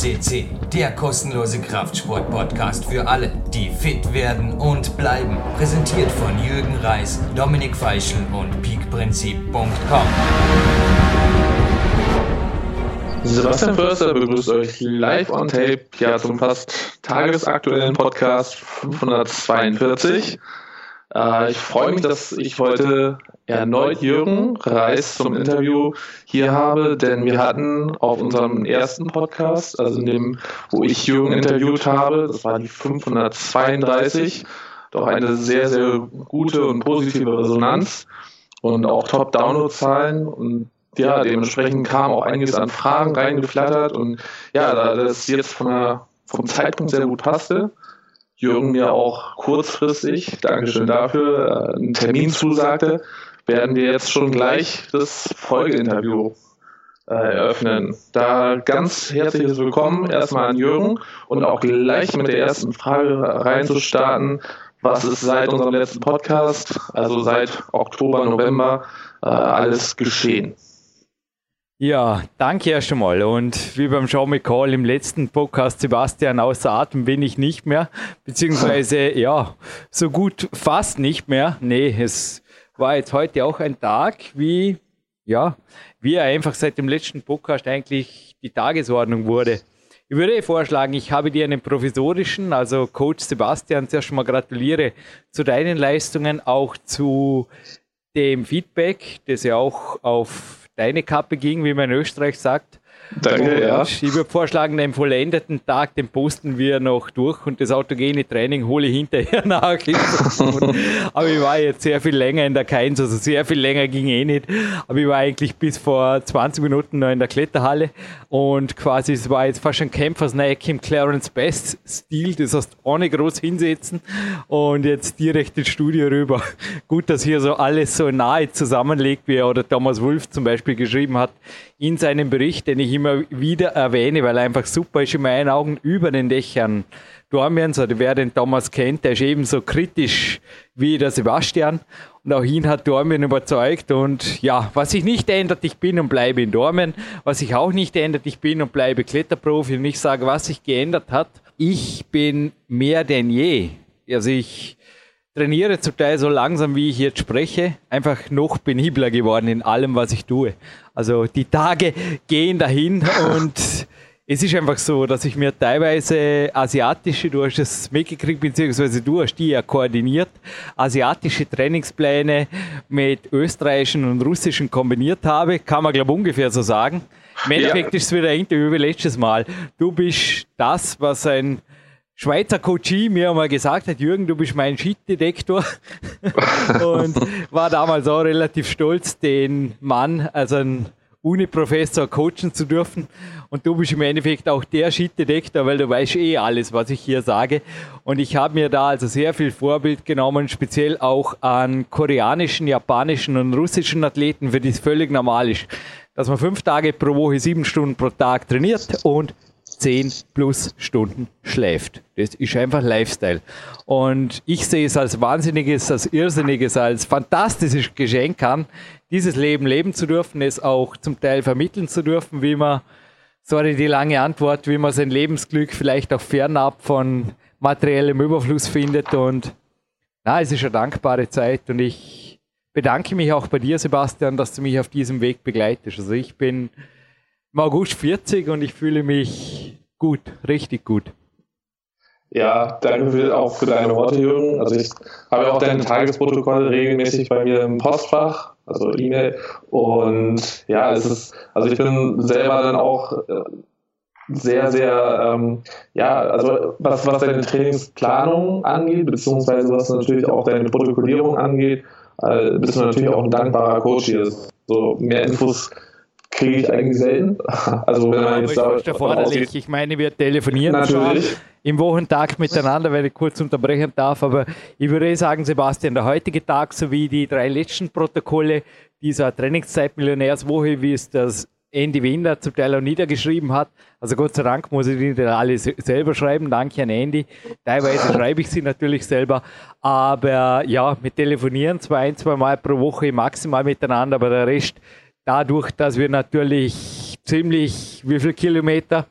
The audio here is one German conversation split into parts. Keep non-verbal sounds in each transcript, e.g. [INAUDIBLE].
CC, der kostenlose Kraftsport-Podcast für alle, die fit werden und bleiben. Präsentiert von Jürgen Reis, Dominik Feischl und peakprinzip.com. Sebastian Förster begrüßt euch live on tape, ja zum fast tagesaktuellen Podcast 542. Äh, ich freue mich, dass ich heute erneut Jürgen Reis zum Interview hier habe, denn wir hatten auf unserem ersten Podcast, also in dem, wo ich Jürgen interviewt habe, das war die 532, doch eine sehr, sehr gute und positive Resonanz und auch Top-Download-Zahlen und ja, dementsprechend kam auch einiges an Fragen reingeflattert und ja, da das jetzt von der, vom Zeitpunkt sehr gut passte, Jürgen mir auch kurzfristig, Dankeschön dafür, äh, einen Termin zusagte, werden wir jetzt schon gleich das Folgeinterview äh, eröffnen. Da ganz herzliches Willkommen erstmal an Jürgen und auch gleich mit der ersten Frage reinzustarten. Was ist seit unserem letzten Podcast, also seit Oktober, November, äh, alles geschehen? Ja, danke erst einmal. Und wie beim Show McCall im letzten Podcast, Sebastian, außer Atem bin ich nicht mehr. Beziehungsweise, [LAUGHS] ja, so gut fast nicht mehr. Nee, es war jetzt heute auch ein Tag, wie, ja, wie er einfach seit dem letzten Podcast eigentlich die Tagesordnung wurde. Ich würde vorschlagen, ich habe dir einen provisorischen, also Coach Sebastian, zuerst mal gratuliere zu deinen Leistungen, auch zu dem Feedback, das ja auch auf deine Kappe ging, wie man in Österreich sagt. Danke, und ja. Ich würde vorschlagen, den vollendeten Tag, den posten wir noch durch und das autogene Training hole ich hinterher [LAUGHS] nach. Aber ich war jetzt sehr viel länger in der Keins, also sehr viel länger ging eh nicht. Aber ich war eigentlich bis vor 20 Minuten noch in der Kletterhalle und quasi es war jetzt fast ein Kämpfersnack im Clarence Best Stil, das heißt ohne groß hinsetzen und jetzt direkt ins Studio rüber. Gut, dass hier so alles so nahe zusammenlegt, wie oder Thomas Wolf zum Beispiel geschrieben hat in seinem Bericht, den ich immer wieder erwähne, weil er einfach super ist in meinen Augen über den Dächern. Dormians, oder wer den Thomas kennt, der ist ebenso kritisch wie der Sebastian. Und auch ihn hat Dormien überzeugt. Und ja, was sich nicht ändert, ich bin und bleibe in Dormien. Was sich auch nicht ändert, ich bin und bleibe Kletterprofi. Und ich sage, was sich geändert hat, ich bin mehr denn je. Also ich trainiere zum Teil so langsam, wie ich jetzt spreche, einfach noch penibler geworden in allem, was ich tue. Also die Tage gehen dahin und es ist einfach so, dass ich mir teilweise asiatische, du hast es mitgekriegt, beziehungsweise du hast die ja koordiniert, asiatische Trainingspläne mit österreichischen und russischen kombiniert habe, kann man glaube ungefähr so sagen. Im Endeffekt ja. ist es wieder ein Interview wie letztes Mal. Du bist das, was ein Schweizer Coachie mir einmal gesagt hat, Jürgen, du bist mein Shit-Detektor. [LAUGHS] und war damals auch relativ stolz, den Mann, also einen Uni-Professor coachen zu dürfen. Und du bist im Endeffekt auch der Shit-Detektor, weil du weißt eh alles, was ich hier sage. Und ich habe mir da also sehr viel Vorbild genommen, speziell auch an koreanischen, japanischen und russischen Athleten, für die es völlig normal ist, dass man fünf Tage pro Woche, sieben Stunden pro Tag trainiert und 10 plus Stunden schläft. Das ist einfach Lifestyle. Und ich sehe es als wahnsinniges, als irrsinniges, als fantastisches Geschenk an, dieses Leben leben zu dürfen, es auch zum Teil vermitteln zu dürfen, wie man, sorry die lange Antwort, wie man sein Lebensglück vielleicht auch fernab von materiellem Überfluss findet. Und na, es ist eine dankbare Zeit und ich bedanke mich auch bei dir, Sebastian, dass du mich auf diesem Weg begleitest. Also ich bin im August 40 und ich fühle mich gut, richtig gut. Ja, danke auch für deine Worte, Jürgen. Also ich habe auch deine Tagesprotokolle regelmäßig bei mir im Postfach, also E-Mail. Und ja, es ist, also ich bin selber dann auch äh, sehr, sehr, ähm, ja, also was, was deine Trainingsplanung angeht, beziehungsweise was natürlich auch deine Protokollierung angeht, äh, bist du natürlich auch ein dankbarer Coach hier. So mehr Infos kriege ich eigentlich selten. [LAUGHS] Also wenn man jetzt da erforderlich. Ich meine, wir telefonieren Natürlich. schon im Wochentag miteinander, wenn ich kurz unterbrechen darf. Aber ich würde sagen, Sebastian, der heutige Tag sowie die drei letzten Protokolle dieser Trainingszeit Millionärswoche, wie es das Andy Winder zum Teil auch niedergeschrieben hat. Also Gott sei Dank muss ich die alle selber schreiben. Danke an Andy. Teilweise [LAUGHS] schreibe ich sie natürlich selber. Aber ja, mit Telefonieren zwei, ein, zwei Mal pro Woche maximal miteinander, aber der Rest dadurch, dass wir natürlich ziemlich, wie viele Kilometer?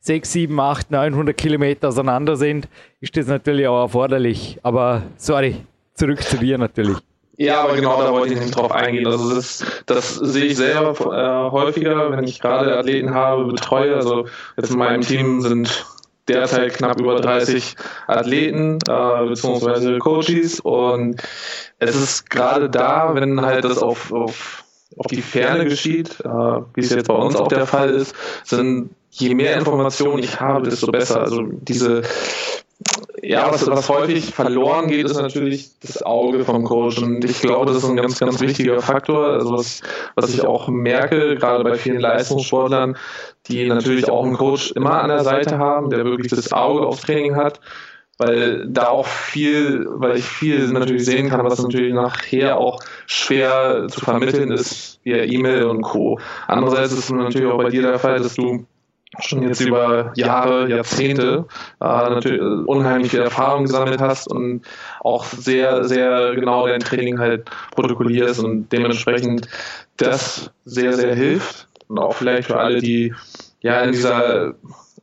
6, 7, 8, 900 Kilometer auseinander sind, ist das natürlich auch erforderlich. Aber sorry, zurück zu dir natürlich. Ja, aber genau da wollte ich nicht drauf eingehen. Also das, das sehe ich selber äh, häufiger, wenn ich gerade Athleten habe, betreue. Also jetzt in meinem Team sind derzeit knapp über 30 Athleten äh, bzw. Coaches und es ist gerade da, wenn halt das auf, auf, auf die Ferne geschieht, äh, wie es jetzt bei uns auch der Fall ist, sind je mehr Informationen ich habe, desto besser. Also diese ja, was, was häufig verloren geht, ist natürlich das Auge vom Coach. Und ich glaube, das ist ein ganz, ganz wichtiger Faktor. Also was, was ich auch merke, gerade bei vielen Leistungssportlern, die natürlich auch einen Coach immer an der Seite haben, der wirklich das Auge aufs Training hat, weil da auch viel, weil ich viel natürlich sehen kann, was natürlich nachher auch schwer zu vermitteln ist via E-Mail und Co. Andererseits ist es natürlich auch bei dir der Fall, dass du schon jetzt über Jahre, Jahrzehnte äh, natürlich unheimlich viel Erfahrung gesammelt hast und auch sehr, sehr genau dein Training halt protokollierst und dementsprechend das sehr, sehr hilft und auch vielleicht für alle, die ja in dieser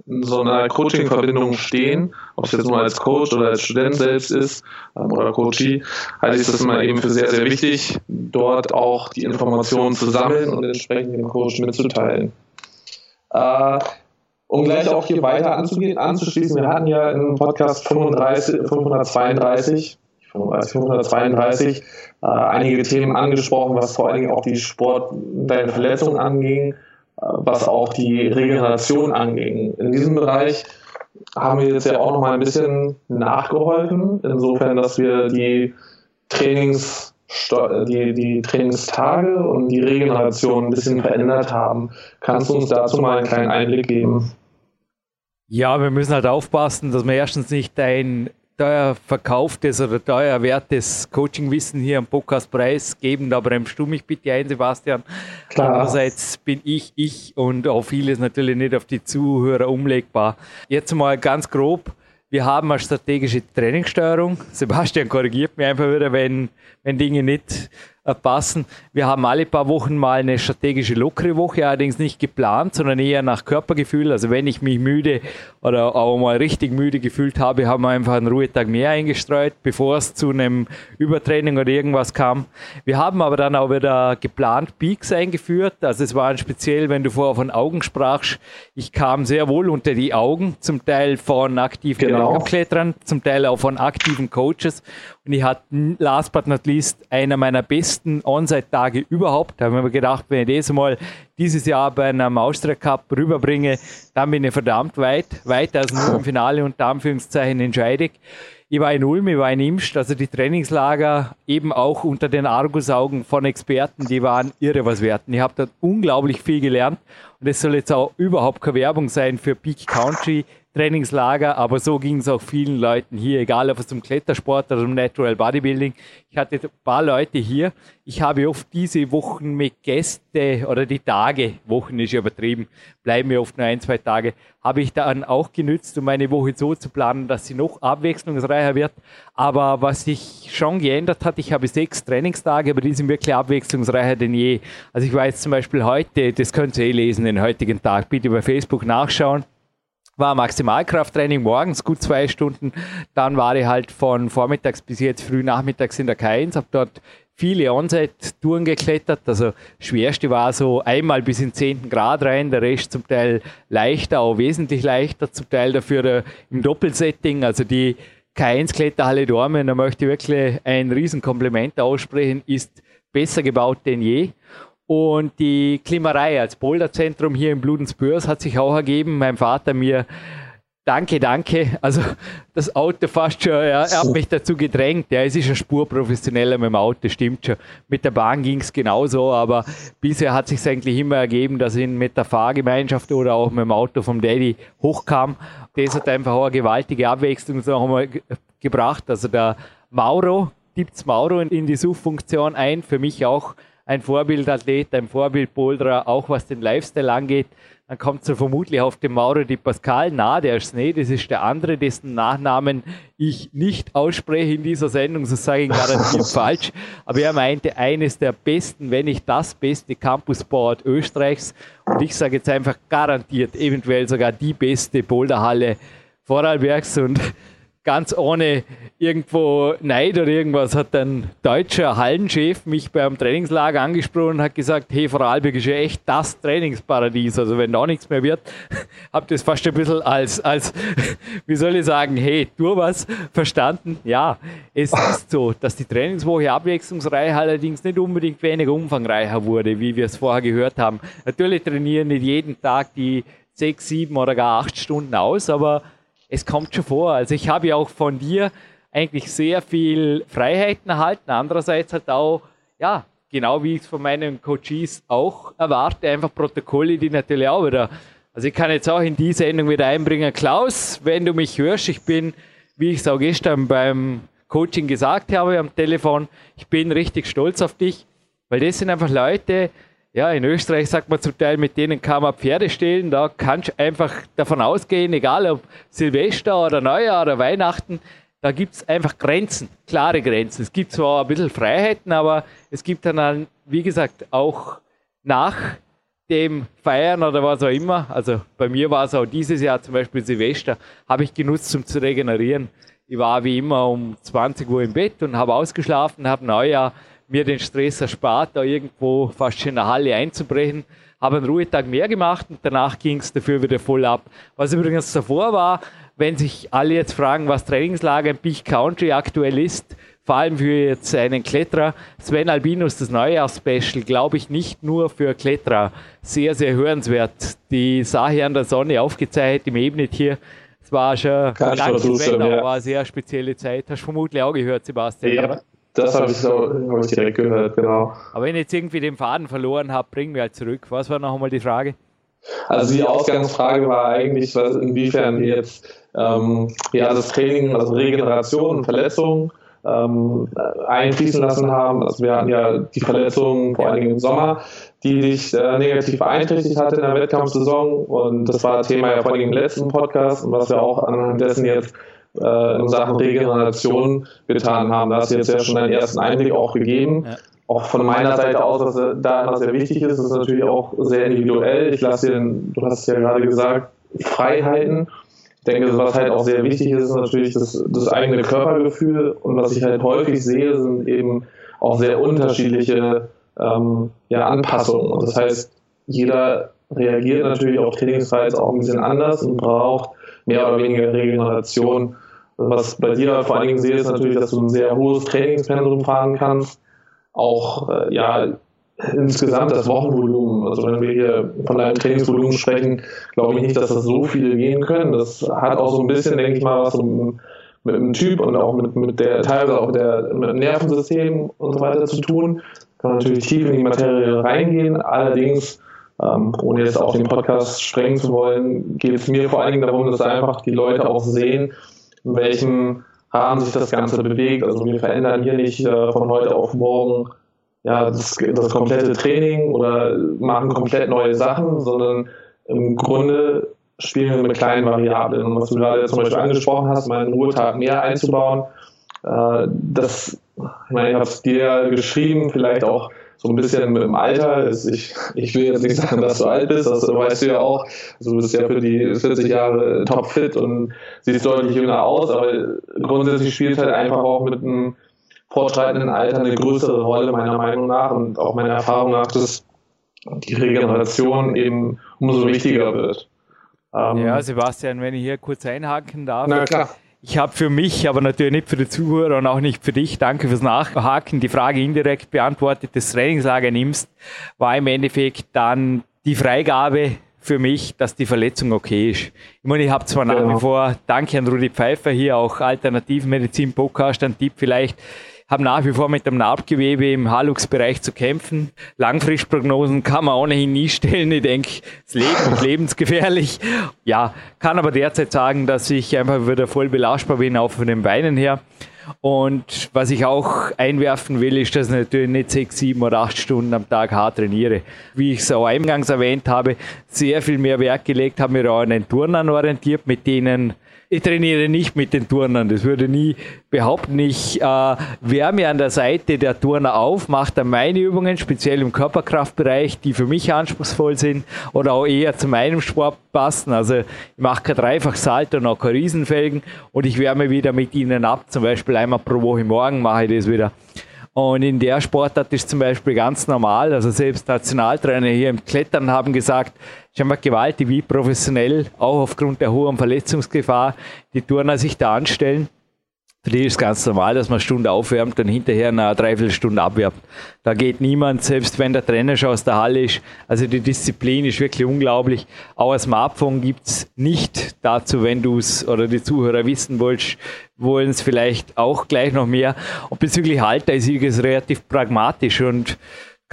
in so einer Coaching-Verbindung stehen, ob es jetzt nur als Coach oder als Student selbst ist ähm, oder Coachee, halte ich das immer eben für sehr, sehr wichtig, dort auch die Informationen zu sammeln und entsprechend dem Coach mitzuteilen. Äh, um gleich auch hier weiter anzugehen, anzuschließen, wir hatten ja im Podcast 35, 532 532 äh, einige Themen angesprochen, was vor allen Dingen auch die Sport, deine Verletzung anging, was auch die Regeneration anging. In diesem Bereich haben wir jetzt ja auch noch mal ein bisschen nachgeholfen, insofern, dass wir die Trainings die, die Trainingstage und die Regeneration ein bisschen verändert haben. Kannst du uns dazu mal einen kleinen Einblick geben? Ja, wir müssen halt aufpassen, dass wir erstens nicht ein teuer verkauftes oder teuer erwehrtes Coachingwissen hier am Podcastpreis geben. Da bremst du mich bitte ein, Sebastian. Klar. Andererseits bin ich ich und auch vieles natürlich nicht auf die Zuhörer umlegbar. Jetzt mal ganz grob. Wir haben eine strategische Trainingssteuerung. Sebastian korrigiert mich einfach wieder, wenn, wenn Dinge nicht passen. Wir haben alle paar Wochen mal eine strategische lockere Woche, allerdings nicht geplant, sondern eher nach Körpergefühl. Also wenn ich mich müde oder auch mal richtig müde gefühlt habe, haben wir einfach einen Ruhetag mehr eingestreut, bevor es zu einem Übertraining oder irgendwas kam. Wir haben aber dann auch wieder geplant Peaks eingeführt. Also es waren speziell, wenn du vorher von Augen sprachst, ich kam sehr wohl unter die Augen, zum Teil von aktiven genau. Klettern, zum Teil auch von aktiven Coaches. Und ich hatte last but not least einer meiner besten On-Site-Tage überhaupt. Da haben wir gedacht, wenn ich das mal dieses Jahr bei einem Austria Cup rüberbringe, dann bin ich verdammt weit, weiter als nur im Finale unter Anführungszeichen entscheidig. Ich war in Ulm, ich war in Imst, also die Trainingslager eben auch unter den Argusaugen von Experten, die waren irre was wert. Ich habe dort unglaublich viel gelernt und es soll jetzt auch überhaupt keine Werbung sein für Peak Country. Trainingslager, aber so ging es auch vielen Leuten hier, egal ob es zum Klettersport oder zum Natural Bodybuilding. Ich hatte ein paar Leute hier. Ich habe oft diese Wochen mit Gäste oder die Tage, Wochen ist ja übertrieben, bleiben mir oft nur ein, zwei Tage, habe ich dann auch genützt, um meine Woche so zu planen, dass sie noch abwechslungsreicher wird. Aber was sich schon geändert hat, ich habe sechs Trainingstage, aber die sind wirklich abwechslungsreicher denn je. Also ich jetzt zum Beispiel heute, das könnt ihr eh lesen, den heutigen Tag, bitte bei Facebook nachschauen war Maximalkrafttraining morgens, gut zwei Stunden. Dann war ich halt von vormittags bis jetzt früh nachmittags in der K1, habe dort viele Onset-Touren geklettert. Also schwerste war so einmal bis in 10. Grad rein, der Rest zum Teil leichter, auch wesentlich leichter, zum Teil dafür im Doppelsetting. Also die K1-Kletterhalle Dormen, da möchte ich wirklich ein Riesenkompliment aussprechen, ist besser gebaut denn je. Und die Klimerei als Boulderzentrum hier in Bludensbürs hat sich auch ergeben. Mein Vater mir Danke, danke. Also das Auto fast schon, ja, er hat mich dazu gedrängt. Ja, es ist ein Spurprofessioneller mit dem Auto, stimmt schon. Mit der Bahn ging es genauso, aber bisher hat sich eigentlich immer ergeben, dass ich mit der Fahrgemeinschaft oder auch mit dem Auto vom Daddy hochkam. Das hat einfach auch eine gewaltige Abwechslung so einmal gebracht. Also der Mauro, gibt's Mauro in die Suchfunktion ein, für mich auch ein Vorbildathlet, ein Vorbildboulderer, auch was den Lifestyle angeht. Dann kommt so vermutlich auf den Mauro Di Pascal. Na, der ist nicht. Das ist der andere, dessen Nachnamen ich nicht ausspreche in dieser Sendung, so sage ich garantiert [LAUGHS] falsch. Aber er meinte, eines der besten, wenn nicht das beste Campusboard Österreichs. Und ich sage jetzt einfach garantiert, eventuell sogar die beste Boulderhalle Vorarlbergs. Und ganz ohne irgendwo Neid oder irgendwas hat ein deutscher Hallenchef mich beim Trainingslager angesprochen und hat gesagt, hey, Vorarlberg ist ja echt das Trainingsparadies. Also wenn da nichts mehr wird, [LAUGHS] habt ihr es fast ein bisschen als, als, [LAUGHS] wie soll ich sagen, hey, tu was, verstanden? Ja, es ist so, dass die Trainingswoche abwechslungsreich allerdings nicht unbedingt weniger umfangreicher wurde, wie wir es vorher gehört haben. Natürlich trainieren nicht jeden Tag die sechs, sieben oder gar acht Stunden aus, aber es kommt schon vor. Also ich habe ja auch von dir eigentlich sehr viel Freiheiten erhalten. Andererseits halt auch, ja, genau wie ich es von meinen Coaches auch erwarte, einfach Protokolle, die natürlich auch wieder. Also ich kann jetzt auch in die Sendung wieder einbringen. Klaus, wenn du mich hörst, ich bin, wie ich es auch gestern beim Coaching gesagt habe am Telefon, ich bin richtig stolz auf dich, weil das sind einfach Leute, ja, in Österreich sagt man zum Teil, mit denen kann man Pferde stehlen. Da kannst du einfach davon ausgehen, egal ob Silvester oder Neujahr oder Weihnachten, da gibt es einfach Grenzen, klare Grenzen. Es gibt zwar ein bisschen Freiheiten, aber es gibt dann, wie gesagt, auch nach dem Feiern oder was auch immer, also bei mir war es auch dieses Jahr zum Beispiel Silvester, habe ich genutzt, um zu regenerieren. Ich war wie immer um 20 Uhr im Bett und habe ausgeschlafen, habe Neujahr mir den Stress erspart, da irgendwo fast schon in der Halle einzubrechen. Habe einen Ruhetag mehr gemacht und danach ging es dafür wieder voll ab. Was übrigens davor war, wenn sich alle jetzt fragen, was Trainingslager im Peak Country aktuell ist, vor allem für jetzt einen Kletterer, Sven Albinus, das Neujahrs-Special, glaube ich, nicht nur für Kletterer. Sehr, sehr hörenswert. Die Sache an der Sonne aufgezeichnet im Ebnet hier. Es war schon, danke Sven, ja. war eine sehr spezielle Zeit. Hast du vermutlich auch gehört, Sebastian? Ja. Das habe ich, so, hab ich direkt gehört, genau. Aber wenn ich jetzt irgendwie den Faden verloren habe, bringen wir halt zurück. Was war noch einmal die Frage? Also die Ausgangsfrage war eigentlich, was, inwiefern wir jetzt ähm, ja, das Training, also Regeneration und Verletzungen ähm, einfließen lassen haben. Also wir hatten ja die Verletzungen vor allem im Sommer, die dich äh, negativ beeinträchtigt hat in der Wettkampfsaison. Und das war Thema ja vor allem im letzten Podcast und was wir auch anhand dessen jetzt äh, in Sachen Regeneration getan haben. Da hast du jetzt ja schon einen ersten Einblick auch gegeben. Ja. Auch von meiner Seite aus, was da immer sehr wichtig ist, ist natürlich auch sehr individuell. Ich lasse dir, du hast ja gerade gesagt, Freiheiten. Ich denke, was halt auch sehr wichtig ist, ist natürlich das, das eigene Körpergefühl. Und was ich halt häufig sehe, sind eben auch sehr unterschiedliche ähm, ja, Anpassungen. Und das heißt, jeder reagiert natürlich auf Trainingsreiz auch ein bisschen anders und braucht mehr oder weniger Regeneration. Was bei dir vor allen Dingen sehe, ist natürlich, dass du ein sehr hohes Trainingspensum fahren kannst. Auch, äh, ja, insgesamt das Wochenvolumen. Also wenn wir hier von deinem Trainingsvolumen sprechen, glaube ich nicht, dass das so viele gehen können. Das hat auch so ein bisschen, denke ich mal, was mit, mit dem Typ und auch mit, mit der, teilweise auch der, mit dem Nervensystem und so weiter zu tun. Kann natürlich tief in die Materie reingehen. Allerdings ähm, ohne jetzt auf den Podcast sprengen zu wollen, geht es mir vor allen Dingen darum, dass einfach die Leute auch sehen, in welchem Rahmen sich das Ganze bewegt. Also wir verändern hier nicht äh, von heute auf morgen ja, das, das komplette Training oder machen komplett neue Sachen, sondern im Grunde spielen wir mit kleinen Variablen. Und was du gerade zum Beispiel angesprochen hast, meinen Ruhetag mehr einzubauen, äh, das, ich meine, ich habe es dir geschrieben, vielleicht auch so ein bisschen mit dem Alter. Ich, ich will jetzt nicht sagen, dass du alt bist, das weißt du ja auch. Also du bist ja für die 40 Jahre topfit und siehst deutlich jünger aus, aber grundsätzlich spielt halt einfach auch mit einem fortschreitenden Alter eine größere Rolle, meiner Meinung nach und auch meiner Erfahrung nach, dass die Regeneration eben umso wichtiger wird. Ähm, ja, Sebastian, wenn ich hier kurz einhaken darf. Na klar. Ich habe für mich, aber natürlich nicht für die Zuhörer und auch nicht für dich, danke fürs Nachhaken, die Frage indirekt beantwortet, das Trainingslager nimmst, war im Endeffekt dann die Freigabe für mich, dass die Verletzung okay ist. Ich meine, ich habe zwar genau. nach wie vor, danke an Rudi Pfeiffer hier, auch Alternativmedizin Podcast, ein Tipp vielleicht, habe nach wie vor mit dem Narbgewebe im Halux-Bereich zu kämpfen. Langfristprognosen kann man ohnehin nie stellen. Ich denke, das Leben ist lebensgefährlich. Ja, kann aber derzeit sagen, dass ich einfach wieder voll belastbar bin, auch von den Beinen her. Und was ich auch einwerfen will, ist, dass ich natürlich nicht sechs, sieben oder acht Stunden am Tag hart trainiere. Wie ich es auch eingangs erwähnt habe, sehr viel mehr Wert gelegt, habe mich auch an den Turnern orientiert, mit denen ich trainiere nicht mit den Turnern. Das würde nie behaupten. Ich äh, wärme an der Seite der Turner auf, mache dann meine Übungen, speziell im Körperkraftbereich, die für mich anspruchsvoll sind oder auch eher zu meinem Sport passen. Also ich mache kein Dreifach-Salto und auch keine Riesenfelgen und ich wärme wieder mit ihnen ab. Zum Beispiel einmal pro Woche morgen mache ich das wieder. Und in der Sportart ist zum Beispiel ganz normal, also selbst Nationaltrainer hier im Klettern haben gesagt, einfach gewaltig, wie professionell, auch aufgrund der hohen Verletzungsgefahr, die Turner sich da anstellen. Für die ist ganz normal, dass man eine Stunde aufwärmt und hinterher eine Dreiviertelstunde abwärmt. Da geht niemand, selbst wenn der Trainer schon aus der Halle ist. Also die Disziplin ist wirklich unglaublich. Auch ein Smartphone gibt's nicht dazu, wenn du es oder die Zuhörer wissen wolltest, wollen es vielleicht auch gleich noch mehr. Und bezüglich Halter ist es relativ pragmatisch und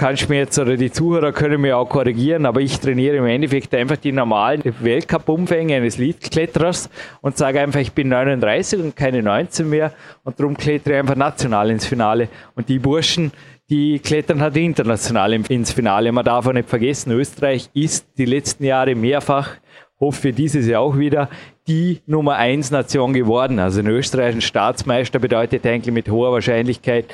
kannst mir jetzt oder die Zuhörer können mir auch korrigieren, aber ich trainiere im Endeffekt einfach die normalen Weltcup-Umfänge eines Leadkletterers und sage einfach, ich bin 39 und keine 19 mehr und darum klettere ich einfach national ins Finale. Und die Burschen, die klettern halt international ins Finale. Man darf auch nicht vergessen, Österreich ist die letzten Jahre mehrfach, hoffe wir dieses Jahr auch wieder, die Nummer 1 Nation geworden. Also ein Österreich ein Staatsmeister bedeutet eigentlich mit hoher Wahrscheinlichkeit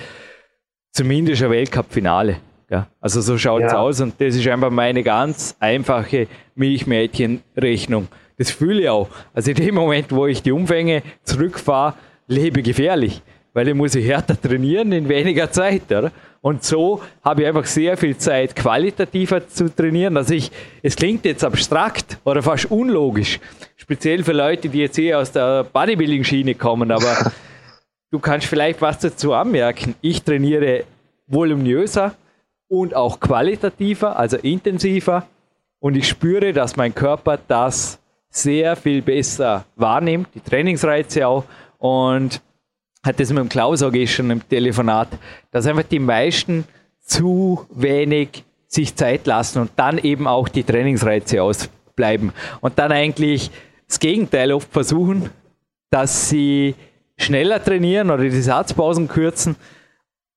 zumindest ein Weltcup-Finale. Ja, also so schaut es ja. aus und das ist einfach meine ganz einfache Milchmädchenrechnung. Das fühle ich auch. Also in dem Moment, wo ich die Umfänge zurückfahre, lebe gefährlich, weil ich muss härter trainieren in weniger Zeit. Oder? Und so habe ich einfach sehr viel Zeit, qualitativer zu trainieren. Also ich, es klingt jetzt abstrakt oder fast unlogisch, speziell für Leute, die jetzt eher aus der Bodybuilding-Schiene kommen, aber [LAUGHS] du kannst vielleicht was dazu anmerken. Ich trainiere voluminöser, und auch qualitativer, also intensiver. Und ich spüre, dass mein Körper das sehr viel besser wahrnimmt, die Trainingsreize auch. Und hat das mit dem Klaus auch schon im Telefonat, dass einfach die meisten zu wenig sich Zeit lassen und dann eben auch die Trainingsreize ausbleiben. Und dann eigentlich das Gegenteil oft versuchen, dass sie schneller trainieren oder die Satzpausen kürzen,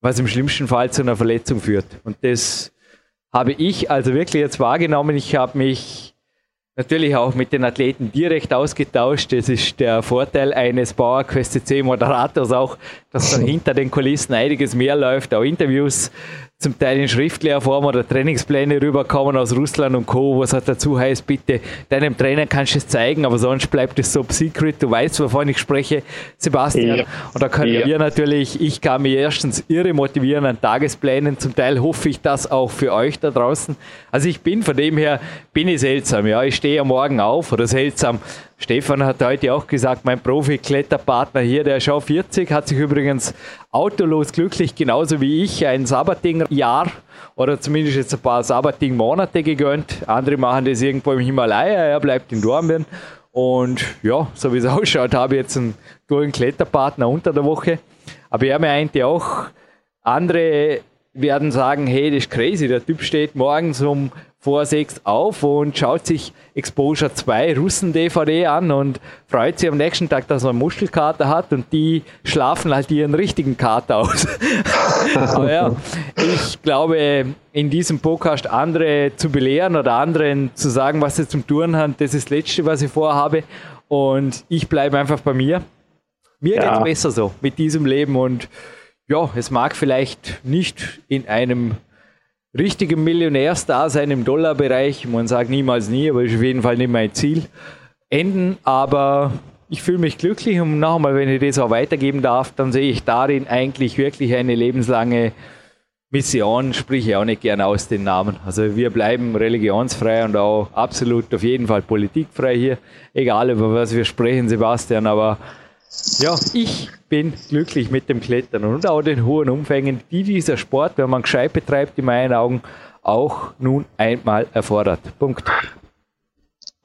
was im schlimmsten Fall zu einer Verletzung führt. Und das habe ich also wirklich jetzt wahrgenommen. Ich habe mich natürlich auch mit den Athleten direkt ausgetauscht. Das ist der Vorteil eines PowerQuest C Moderators auch, dass dann [LAUGHS] hinter den Kulissen einiges mehr läuft, auch Interviews zum Teil in schriftlicher Form oder Trainingspläne rüberkommen aus Russland und Co., was halt dazu heißt, bitte deinem Trainer kannst du es zeigen, aber sonst bleibt es so secret, du weißt, wovon ich spreche, Sebastian. Ja. Und da können ja. wir natürlich, ich kann mich erstens irre motivieren an Tagesplänen, zum Teil hoffe ich das auch für euch da draußen. Also ich bin von dem her, bin ich seltsam, ja, ich stehe am Morgen auf oder seltsam, Stefan hat heute auch gesagt, mein Profi-Kletterpartner hier, der schon 40, hat sich übrigens autolos glücklich, genauso wie ich, ein Sabbating-Jahr oder zumindest jetzt ein paar Sabbating-Monate gegönnt. Andere machen das irgendwo im Himalaya, er bleibt in Dornbirn. Und ja, so wie es [LAUGHS] ausschaut, habe ich jetzt einen guten Kletterpartner unter der Woche. Aber er meinte auch, andere werden sagen, hey, das ist crazy, der Typ steht morgens um vor sechs auf und schaut sich Exposure 2 Russen-DVD an und freut sich am nächsten Tag, dass er eine Muschelkater hat und die schlafen halt ihren richtigen Kater aus. [LAUGHS] Aber ja, ich glaube, in diesem Podcast andere zu belehren oder anderen zu sagen, was sie zum Touren haben, das ist das Letzte, was ich vorhabe. Und ich bleibe einfach bei mir. Mir ja. geht es besser so mit diesem Leben und ja, es mag vielleicht nicht in einem richtigen Millionärsdasein im Dollarbereich, man sagt niemals nie, aber ist auf jeden Fall nicht mein Ziel, enden, aber ich fühle mich glücklich und nochmal, wenn ich das auch weitergeben darf, dann sehe ich darin eigentlich wirklich eine lebenslange Mission, sprich ich auch nicht gerne aus den Namen. Also wir bleiben religionsfrei und auch absolut auf jeden Fall politikfrei hier, egal über was wir sprechen, Sebastian, aber ja, ich bin glücklich mit dem Klettern und auch den hohen Umfängen, die dieser Sport, wenn man gescheit betreibt, in meinen Augen auch nun einmal erfordert. Punkt.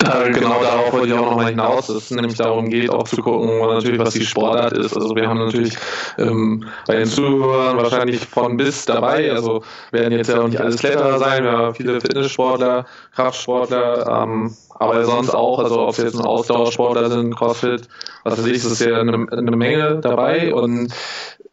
Äh, genau darauf wollte ich auch nochmal hinaus, dass es nämlich darum geht, auch zu gucken, natürlich, was die Sportart ist. Also wir haben natürlich ähm, bei den Zuhörern wahrscheinlich von bis dabei, also werden jetzt ja auch nicht alles Kletterer sein, wir haben viele Fitnesssportler, Kraftsportler, ähm, aber sonst auch, also ob es jetzt ein Ausdauersportler sind, Crossfit, was weiß ich, ist ja eine, eine Menge dabei. Und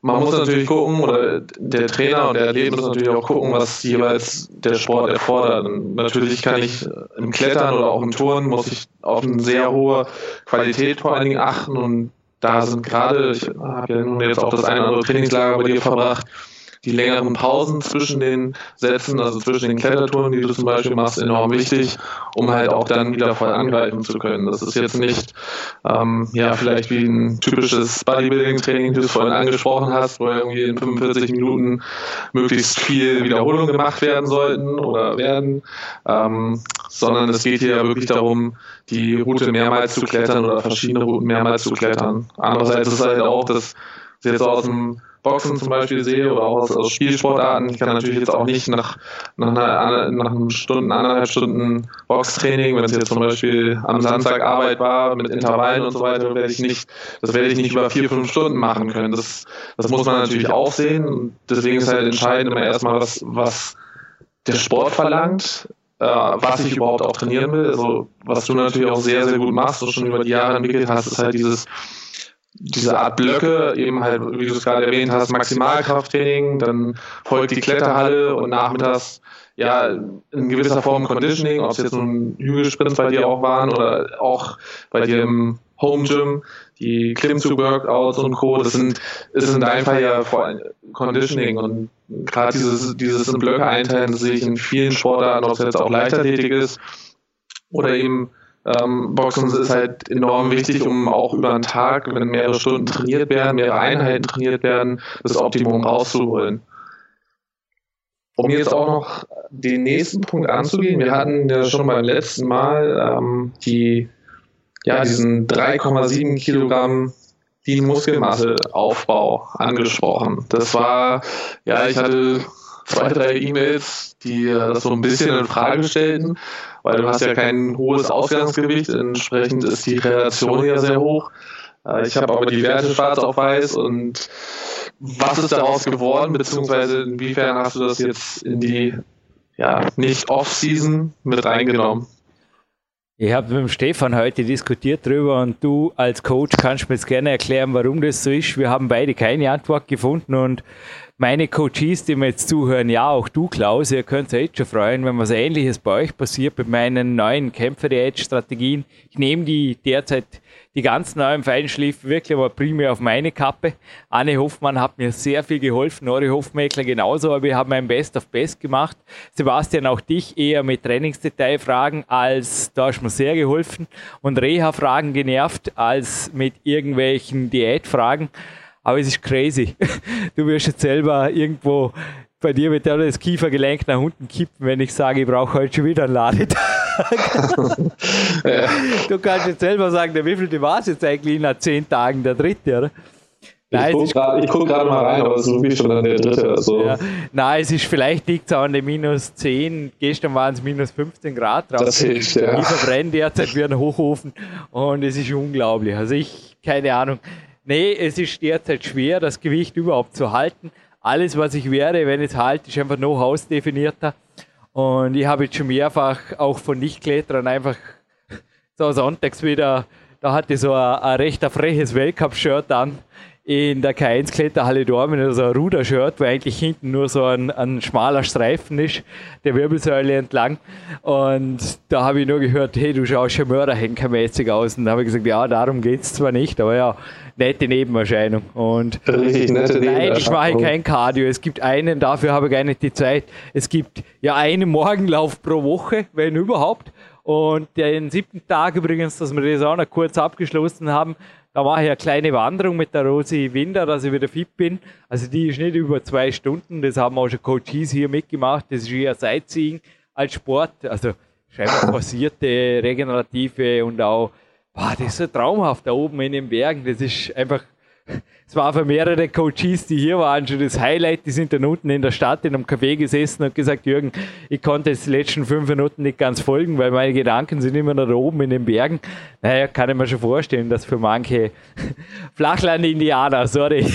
man muss natürlich gucken, oder der Trainer und der Athlet muss natürlich auch gucken, was jeweils der Sport erfordert. Und natürlich kann ich im Klettern oder auch im Touren, muss ich auf eine sehr hohe Qualität vor allen Dingen achten und da sind gerade, ich habe ja nun jetzt auch das eine oder andere Trainingslager bei dir verbracht, die längeren Pausen zwischen den Sätzen, also zwischen den Klettertouren, die du zum Beispiel machst, enorm wichtig, um halt auch dann wieder voll angreifen zu können. Das ist jetzt nicht, ähm, ja, vielleicht wie ein typisches Bodybuilding-Training, das du vorhin angesprochen hast, wo irgendwie in 45 Minuten möglichst viel Wiederholung gemacht werden sollten oder werden, ähm, sondern es geht hier ja wirklich darum, die Route mehrmals zu klettern oder verschiedene Routen mehrmals zu klettern. Andererseits ist es halt auch, dass jetzt aus dem Boxen zum Beispiel sehe oder auch aus, aus Spielsportarten. Ich kann natürlich jetzt auch nicht nach, nach, einer, nach einem Stunden, anderthalb Stunden Boxtraining, wenn es jetzt zum Beispiel am Samstag Arbeit war mit Intervallen und so weiter, werde ich nicht, das werde ich nicht über vier, fünf Stunden machen können. Das, das muss man natürlich auch sehen. Deswegen ist halt entscheidend immer erstmal, was, was der Sport verlangt, äh, was ich überhaupt auch trainieren will. Also was du natürlich auch sehr, sehr gut machst und schon über die Jahre entwickelt hast, ist halt dieses diese Art Blöcke, eben halt, wie du es gerade erwähnt hast, Maximalkrafttraining, dann folgt die Kletterhalle und nachmittags ja in gewisser Form Conditioning, ob es jetzt nun Hügelsprints bei dir auch waren oder auch bei dir im Home Gym, die Klimmzug-Workouts und Co. Das sind, ist in deinem Fall ja vor allem Conditioning und gerade dieses, dieses in Blöcke einteilen, das sehe ich in vielen Sportarten, ob es jetzt auch Leichtathletik ist oder eben ähm, Boxen ist halt enorm wichtig, um auch über einen Tag, wenn mehrere Stunden trainiert werden, mehrere Einheiten trainiert werden, das Optimum rauszuholen. Um jetzt auch noch den nächsten Punkt anzugehen, wir hatten ja schon beim letzten Mal ähm, die, ja, diesen 3,7 Kilogramm die Muskelmasseaufbau angesprochen. Das war, ja, ich hatte zwei, drei E-Mails, die das so ein bisschen in Frage stellten, weil du hast ja kein hohes Ausgangsgewicht, entsprechend ist die Relation ja sehr hoch. Äh, ich habe aber die Werte schwarz auf weiß und was ist daraus geworden, beziehungsweise inwiefern hast du das jetzt in die ja, nicht Off-Season mit reingenommen? Ich habe mit dem Stefan heute diskutiert darüber und du als Coach kannst mir jetzt gerne erklären, warum das so ist. Wir haben beide keine Antwort gefunden und meine Coaches, die mir jetzt zuhören, ja, auch du, Klaus, ihr könnt euch jetzt schon freuen, wenn was Ähnliches bei euch passiert mit meinen neuen Kämpfer-Strategien. Ich nehme die derzeit, die ganz neuen Feinschliff wirklich mal primär auf meine Kappe. Anne Hoffmann hat mir sehr viel geholfen, Nori Hofmeckler genauso, aber wir haben ein Best of Best gemacht. Sebastian, auch dich eher mit Trainingsdetailfragen als, da hast du mir sehr geholfen und Reha-Fragen genervt als mit irgendwelchen Diätfragen. Aber es ist crazy. [LAUGHS] Du wirst jetzt selber irgendwo, bei dir wird ja das Kiefergelenk nach unten kippen, wenn ich sage, ich brauche heute schon wieder einen Ladetag. [LAUGHS] Du kannst jetzt selber sagen, der wievielte war es jetzt eigentlich nach zehn Tagen, der dritte, oder? Nein, ich gucke guck gerade mal rein, aber es ist wirklich schon dann der dritte. Also. Ja. Nein, es ist vielleicht liegt es an den minus 10, gestern waren es minus 15 Grad draußen. Das hilft, ja. Ich verbrenne derzeit wie ein Hochofen und es ist unglaublich. Also ich, keine Ahnung, Nee, es ist derzeit schwer, das Gewicht überhaupt zu halten. Alles, was ich werde, wenn ich es halte, ist einfach noch hausdefinierter. Und ich habe jetzt schon mehrfach auch von Nichtkletterern einfach [LAUGHS] so sonntags wieder, da hatte ich so ein, ein recht freches Weltcup-Shirt an in der K1-Kletterhalle Dormen, also ein Rudershirt, wo eigentlich hinten nur so ein, ein schmaler Streifen ist, der Wirbelsäule entlang. Und da habe ich nur gehört, hey, du schaust schon mörderhenkermäßig aus. Und da habe ich gesagt, ja, darum geht es zwar nicht, aber ja, nette Nebenerscheinung. Und Richtig nette nein, ich mache kein Cardio. Es gibt einen, dafür habe ich gar nicht die Zeit. Es gibt ja einen Morgenlauf pro Woche, wenn überhaupt. Und den siebten Tag übrigens, dass wir das auch noch kurz abgeschlossen haben, da mache ich eine kleine Wanderung mit der Rosi Winder, dass ich wieder fit bin. Also die ist nicht über zwei Stunden, das haben auch schon Coaches hier mitgemacht. Das ist eher Sightseeing als Sport. Also scheinbar [LAUGHS] passierte, regenerative und auch, boah, das ist so traumhaft da oben in den Bergen. Das ist einfach es war für mehrere Coaches, die hier waren, schon das Highlight. Die sind dann unten in der Stadt in einem Café gesessen und gesagt, Jürgen, ich konnte jetzt die letzten fünf Minuten nicht ganz folgen, weil meine Gedanken sind immer da oben in den Bergen. Naja, kann ich mir schon vorstellen, dass für manche [LAUGHS] Flachland-Indianer, sorry, [LAUGHS]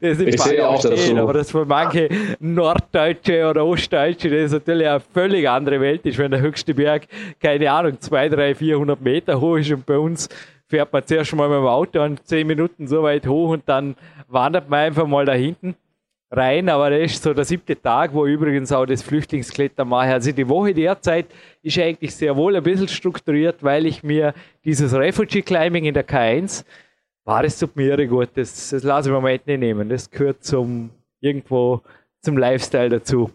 das ist ich auch stehen, aber dass für manche Norddeutsche oder Ostdeutsche das natürlich eine völlig andere Welt ist, wenn der höchste Berg, keine Ahnung, 200, 300, 400 Meter hoch ist und bei uns fährt man zuerst mal mit dem Auto an zehn Minuten so weit hoch und dann wandert man einfach mal da hinten rein. Aber das ist so der siebte Tag, wo übrigens auch das Flüchtlingsklettern mache. Also die Woche derzeit ist eigentlich sehr wohl ein bisschen strukturiert, weil ich mir dieses Refugee Climbing in der K1 war es tut mir irre gut. Das, das lasse ich mir mal nicht nehmen. Das gehört zum irgendwo zum Lifestyle dazu.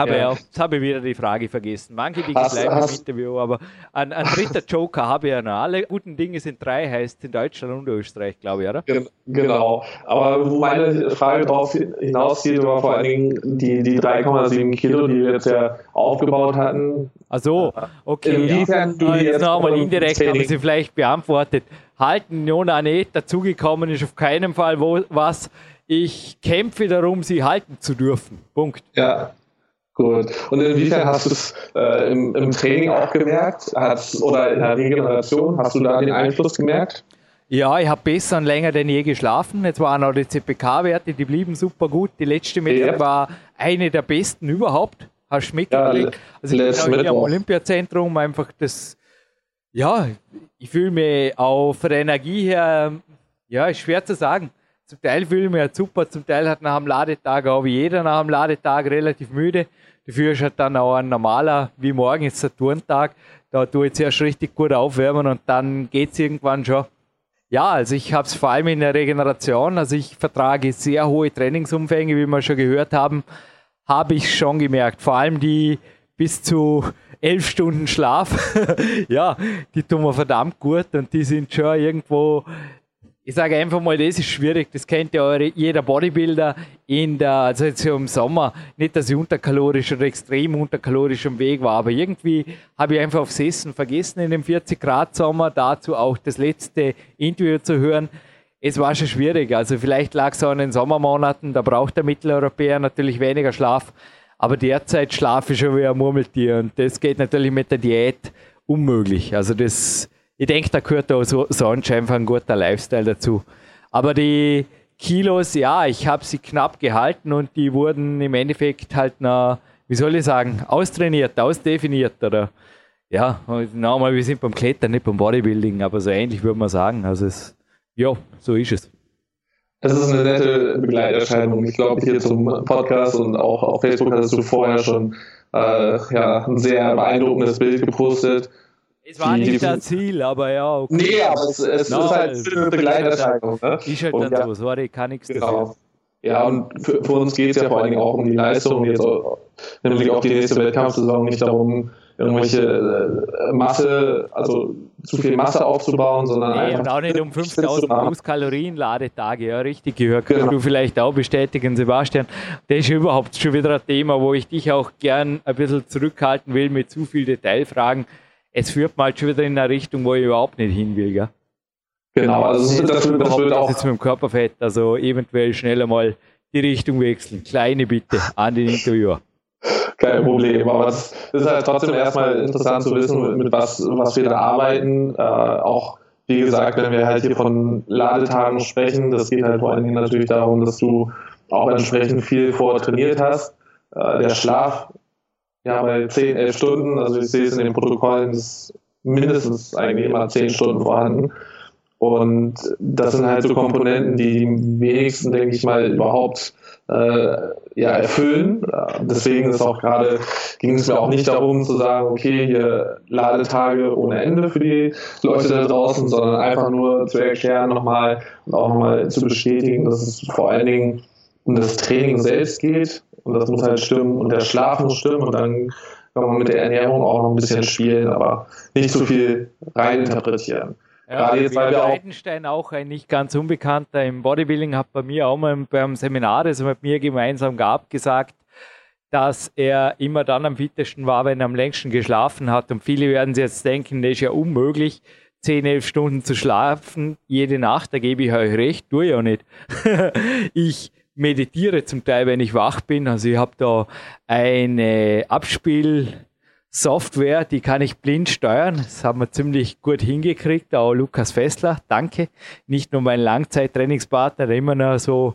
Aber ja, jetzt habe ich wieder die Frage vergessen. Manche Dinge hast, bleiben hast, im Interview, aber ein, ein dritter Joker habe ich ja noch. Alle guten Dinge sind drei, heißt in Deutschland und Österreich, glaube ich, oder? Genau. Aber wo meine Frage darauf hinausgeht, war vor allen Dingen die, die 3,7 Kilo, die wir jetzt ja aufgebaut hatten. Ach so, okay. Inwiefern ja. du jetzt nochmal indirekt haben Sie vielleicht beantwortet. Halten Jona nicht, dazugekommen ist auf keinen Fall wo, was. Ich kämpfe darum, sie halten zu dürfen. Punkt. Ja, Gut. Und inwiefern hast du es äh, im, im, Training auch gemerkt? Hat's, oder in der Regeneration? Hast du da den Einfluss gemerkt? Ja, ich habe besser und länger denn je geschlafen. Jetzt waren auch die CPK-Werte, die blieben super gut. Die letzte Messung ja. war eine der besten überhaupt. Hast du mitgekriegt? Ja, also ich bin auch hier am Olympiazentrum einfach das, ja, ich fühle mich auch von der Energie her, ja, ist schwer zu sagen. Zum Teil fühle ich mich super, zum Teil hat nach dem Ladetag auch wie jeder nach dem Ladetag relativ müde. Dafür ist halt dann auch ein normaler, wie morgen ist der Turntag. Da tue ich zuerst richtig gut aufwärmen und dann geht es irgendwann schon. Ja, also ich habe es vor allem in der Regeneration, also ich vertrage sehr hohe Trainingsumfänge, wie wir schon gehört haben, habe ich schon gemerkt. Vor allem die bis zu elf Stunden Schlaf, [LAUGHS] ja, die tun mir verdammt gut und die sind schon irgendwo ich sage einfach mal, das ist schwierig. Das kennt ja jeder Bodybuilder in der, also jetzt im Sommer. Nicht, dass ich unterkalorisch oder extrem unterkalorisch am Weg war, aber irgendwie habe ich einfach aufs Essen vergessen in dem 40 Grad Sommer. Dazu auch das letzte Interview zu hören. Es war schon schwierig. Also vielleicht lag es auch in den Sommermonaten. Da braucht der Mitteleuropäer natürlich weniger Schlaf. Aber derzeit schlafe ich schon wie ein Murmeltier und das geht natürlich mit der Diät unmöglich. Also das ich denke, da gehört auch so, sonst einfach ein guter Lifestyle dazu. Aber die Kilos, ja, ich habe sie knapp gehalten und die wurden im Endeffekt halt noch, wie soll ich sagen, austrainiert, ausdefiniert oder ja, nochmal, wir sind beim Klettern, nicht beim Bodybuilding, aber so ähnlich würde man sagen. Also es, ja, so ist es. Das ist eine nette Begleiterscheinung. Ich glaube, hier zum Podcast und auch auf Facebook hast du vorher schon äh, ja, ein sehr beeindruckendes Bild gepostet es war die, nicht das Ziel, aber ja. Okay. Nee, aber es, es no, ist halt eine Begleiterscheinung. Ne? Ist halt dann ja, so, sorry, kann nichts genau. dafür. Ja, und für, für uns geht es ja vor allen Dingen auch um die Leistung, jetzt auch, nämlich auf die nächste Wettkampfsaison, nicht darum, irgendwelche äh, Masse, also zu viel Masse aufzubauen, sondern nee, einfach. Und auch nicht um 5000 plus Kalorien Ladetage, ja, richtig gehört. Kannst genau. du vielleicht auch bestätigen, Sebastian. Das ist überhaupt schon wieder ein Thema, wo ich dich auch gern ein bisschen zurückhalten will mit zu viel Detailfragen es führt mal schon wieder in eine Richtung, wo ich überhaupt nicht hin will. Gell? Genau, also das, das, das, das wird auch. Jetzt mit dem Körperfett, also eventuell schneller mal die Richtung wechseln. Kleine Bitte an den Interviewer. Kein Problem, aber es ist halt trotzdem erstmal interessant zu wissen, mit was, was wir da arbeiten. Äh, auch, wie gesagt, wenn wir halt hier von Ladetagen sprechen, das geht halt vor allen Dingen natürlich darum, dass du auch entsprechend viel vortrainiert hast. Äh, der Schlaf ja, bei 10, 11 Stunden, also ich sehe es in den Protokollen, ist mindestens eigentlich immer 10 Stunden vorhanden. Und das sind halt so Komponenten, die die wenigsten, denke ich mal, überhaupt äh, ja, erfüllen. Deswegen ist auch gerade, ging es mir auch nicht darum zu sagen, okay, hier Ladetage ohne Ende für die Leute da draußen, sondern einfach nur zu erklären nochmal und auch nochmal zu bestätigen, dass es vor allen Dingen um das Training selbst geht und das muss halt stimmen und der Schlaf muss stimmen und dann kann man mit der Ernährung auch noch ein bisschen spielen, aber nicht zu so viel reininterpretieren. Ja, Gerade jetzt, weil wir Leidenstein auch, auch ein nicht ganz unbekannter im Bodybuilding hat bei mir auch mal beim Seminar, das er mit mir gemeinsam gab, gesagt, dass er immer dann am fittesten war, wenn er am längsten geschlafen hat. Und viele werden sich jetzt denken, das ist ja unmöglich. 10, 11 Stunden zu schlafen, jede Nacht, da gebe ich euch recht, tue ich auch nicht. [LAUGHS] ich meditiere zum Teil, wenn ich wach bin. Also ich habe da eine Abspielsoftware, die kann ich blind steuern. Das haben wir ziemlich gut hingekriegt. Auch Lukas Fessler, danke. Nicht nur mein Langzeittrainingspartner, der immer noch so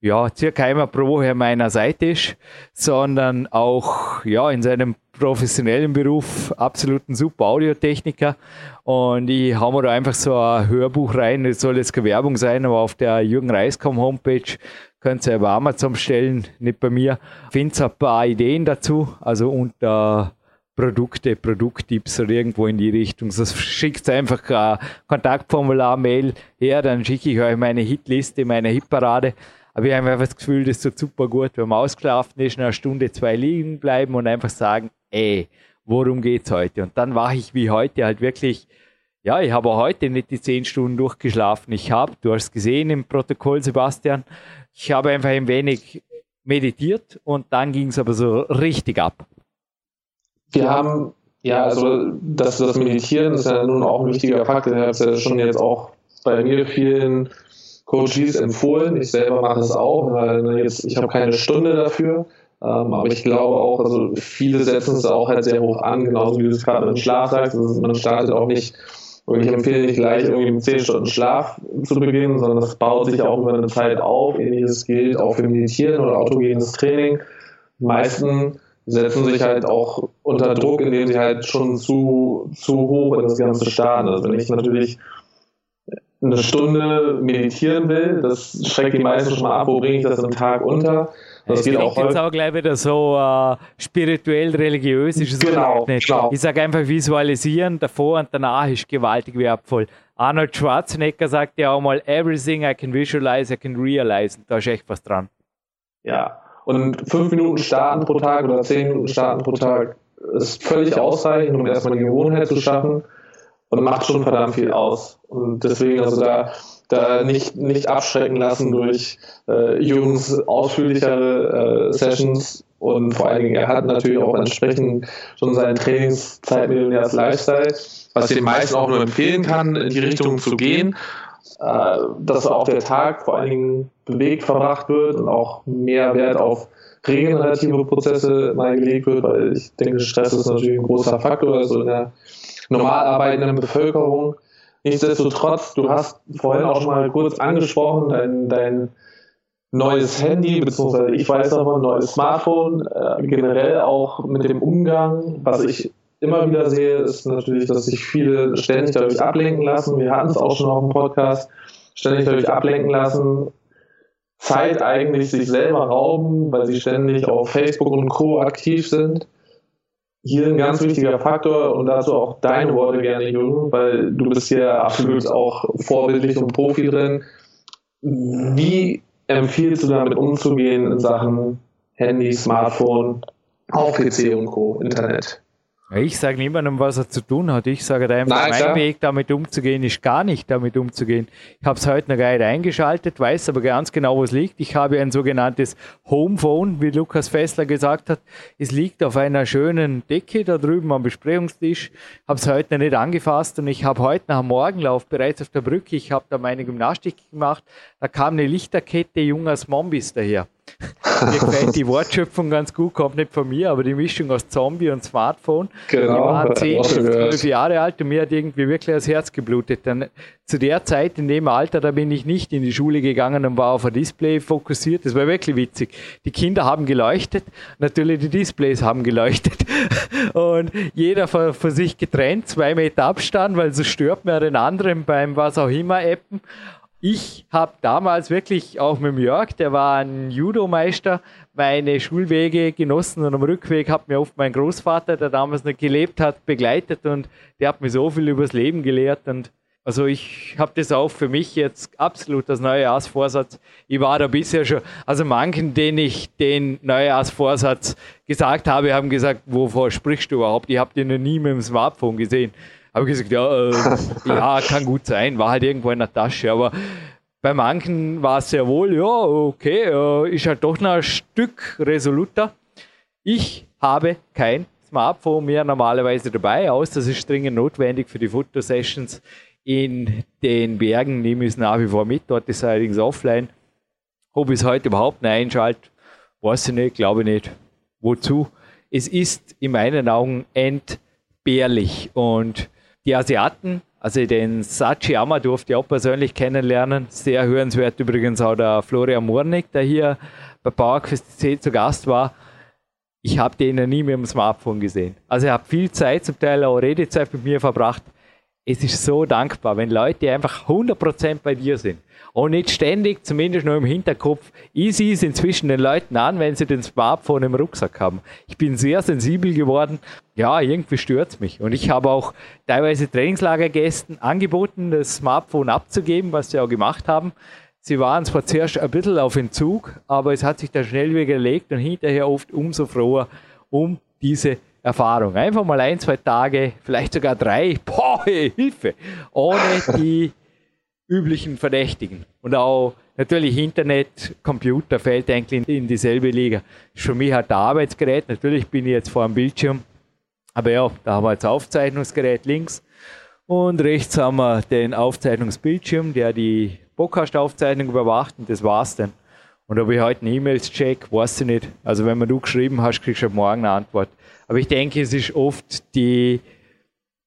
ja, circa einmal pro Woche an meiner Seite ist, sondern auch ja, in seinem professionellen Beruf absoluten super Audiotechniker. Und ich habe mir da einfach so ein Hörbuch rein, das soll jetzt keine Werbung sein, aber auf der Jürgen Reiskom Homepage könnt ihr über Amazon stellen, nicht bei mir. Findet ein paar Ideen dazu, also unter Produkte, Produkttipps oder irgendwo in die Richtung. So schickt einfach ein Kontaktformular, Mail her, dann schicke ich euch meine Hitliste, meine Hitparade. Aber ich habe einfach das Gefühl, das ist super gut, wenn man ausgeschlafen ist, eine Stunde, zwei liegen bleiben und einfach sagen, ey, worum geht's heute? Und dann wache ich wie heute halt wirklich, ja, ich habe heute nicht die zehn Stunden durchgeschlafen. Ich habe, du hast gesehen im Protokoll, Sebastian, ich habe einfach ein wenig meditiert und dann ging es aber so richtig ab. Wir haben, ja, also das, das Meditieren ist ja nun auch ein wichtiger Fakt. Ich habe es ja schon jetzt auch bei mir vielen Coaches empfohlen. Ich selber mache es auch, weil jetzt, ich habe keine Stunde dafür. Ähm, aber ich glaube auch, also viele setzen es auch halt sehr hoch an, genauso wie du es gerade dem Schlaf sagst. Also man startet auch nicht, und ich empfehle nicht gleich irgendwie mit 10 Stunden Schlaf zu beginnen, sondern das baut sich auch über eine Zeit auf. Ähnliches gilt auch für Meditieren oder autogenes Training. Die meisten setzen sich halt auch unter Druck, indem sie halt schon zu, zu hoch in das Ganze starten. Also wenn ich natürlich eine Stunde meditieren will, das schreckt die meisten schon mal ab, wo bringe ich das am Tag unter. Das geht auch jetzt auch gleich wieder so uh, spirituell religiös ist es genau, nicht. Genau. Ich sage einfach visualisieren, davor und danach ist gewaltig wertvoll. Arnold Schwarzenegger sagt ja auch mal, everything I can visualize, I can realize. da ist echt was dran. Ja, und fünf Minuten starten pro Tag oder zehn Minuten starten pro Tag ist völlig ausreichend, um erstmal die Gewohnheit zu schaffen und macht schon verdammt viel aus. Und deswegen, also da, da nicht, nicht abschrecken lassen durch äh, Jungs ausführlichere äh, Sessions und vor allen Dingen, er hat natürlich auch entsprechend schon seinen Trainingszeit Millionärs Lifestyle, was ich den meisten auch nur empfehlen kann, in die Richtung zu gehen, äh, dass auch der Tag vor allen Dingen bewegt verbracht wird und auch mehr Wert auf regenerative Prozesse mal gelegt wird, weil ich denke, Stress ist natürlich ein großer Faktor, also in der normal arbeitenden Bevölkerung. Nichtsdestotrotz, du hast vorhin auch schon mal kurz angesprochen, dein, dein neues Handy, beziehungsweise ich weiß noch ein neues Smartphone, äh, generell auch mit dem Umgang, was ich immer wieder sehe, ist natürlich, dass sich viele ständig dadurch ablenken lassen. Wir hatten es auch schon auf dem Podcast, ständig dadurch ablenken lassen, Zeit eigentlich sich selber rauben, weil sie ständig auf Facebook und Co. aktiv sind hier ein ganz wichtiger Faktor und dazu auch deine Worte gerne, Jürgen, weil du bist ja absolut auch vorbildlich und Profi drin. Wie empfiehlst du damit umzugehen in Sachen Handy, Smartphone, auch PC und Co., Internet? Ich sage niemandem, was er zu tun hat. Ich sage einfach, Nein, mein klar. Weg damit umzugehen ist gar nicht damit umzugehen. Ich habe es heute noch gar nicht eingeschaltet, weiß aber ganz genau, wo es liegt. Ich habe ein sogenanntes Homephone, wie Lukas Fessler gesagt hat. Es liegt auf einer schönen Decke da drüben am Besprechungstisch. Habe es heute noch nicht angefasst und ich habe heute nach dem Morgenlauf bereits auf der Brücke, ich habe da meine Gymnastik gemacht, da kam eine Lichterkette junger Zombies daher. Mir gefällt die Wortschöpfung ganz gut, kommt nicht von mir, aber die Mischung aus Zombie und Smartphone. Genau, die waren 10 bis 12 Jahre alt und mir hat irgendwie wirklich das Herz geblutet. Dann, zu der Zeit, in dem Alter, da bin ich nicht in die Schule gegangen und war auf ein Display fokussiert. Das war wirklich witzig. Die Kinder haben geleuchtet, natürlich die Displays haben geleuchtet. [LAUGHS] Und jeder für, für sich getrennt, zwei Meter Abstand, weil so stört man den anderen beim was auch immer Appen. Ich habe damals wirklich auch mit Jörg, der war ein Judo-Meister, meine Schulwege genossen und am Rückweg hat mir oft mein Großvater, der damals noch gelebt hat, begleitet und der hat mir so viel übers Leben gelehrt und also ich habe das auch für mich jetzt absolut als Neujahrsvorsatz. Ich war da bisher schon, also manchen, denen ich den Neujahrsvorsatz gesagt habe, haben gesagt, wovor sprichst du überhaupt? Ich habe den noch nie mit dem Smartphone gesehen. Habe gesagt, ja, äh, [LAUGHS] ja, kann gut sein, war halt irgendwo in der Tasche, aber bei manchen war es sehr wohl, ja, okay, äh, ist halt doch noch ein Stück resoluter. Ich habe kein Smartphone mehr normalerweise dabei, außer es ist dringend notwendig für die Fotosessions in den Bergen. Nehme ich es nach wie vor mit, dort ist es allerdings offline. Ob ich es heute überhaupt nicht einschalte, weiß ich nicht, glaube ich nicht. Wozu? Es ist in meinen Augen entbehrlich und die Asiaten also den Sachiyama durfte ich auch persönlich kennenlernen. Sehr hörenswert übrigens auch der Florian Murnik, der hier bei PowerQuest C zu Gast war. Ich habe den noch nie mit dem Smartphone gesehen. Also er hat viel Zeit, zum Teil auch Redezeit mit mir verbracht. Es ist so dankbar, wenn Leute einfach 100% bei dir sind und nicht ständig, zumindest nur im Hinterkopf, easy ist inzwischen den Leuten an, wenn sie den Smartphone im Rucksack haben. Ich bin sehr sensibel geworden. Ja, irgendwie stört es mich. Und ich habe auch teilweise Trainingslagergästen angeboten, das Smartphone abzugeben, was sie auch gemacht haben. Sie waren zwar zuerst ein bisschen auf Entzug, aber es hat sich da schnell wieder gelegt und hinterher oft umso froher um diese Erfahrung. Einfach mal ein, zwei Tage, vielleicht sogar drei, boah, Hilfe, ohne die [LAUGHS] üblichen Verdächtigen. Und auch natürlich Internet, Computer fällt eigentlich in dieselbe Liga. Für mich halt der Arbeitsgerät. Natürlich bin ich jetzt vor dem Bildschirm. Aber ja, da haben wir jetzt Aufzeichnungsgerät links. Und rechts haben wir den Aufzeichnungsbildschirm, der die Podcast-Aufzeichnung überwacht. Und das war's dann. Und ob ich heute eine E-Mails check, weiß ich nicht. Also wenn man du geschrieben hast, kriegst du morgen eine Antwort. Aber ich denke, es ist oft die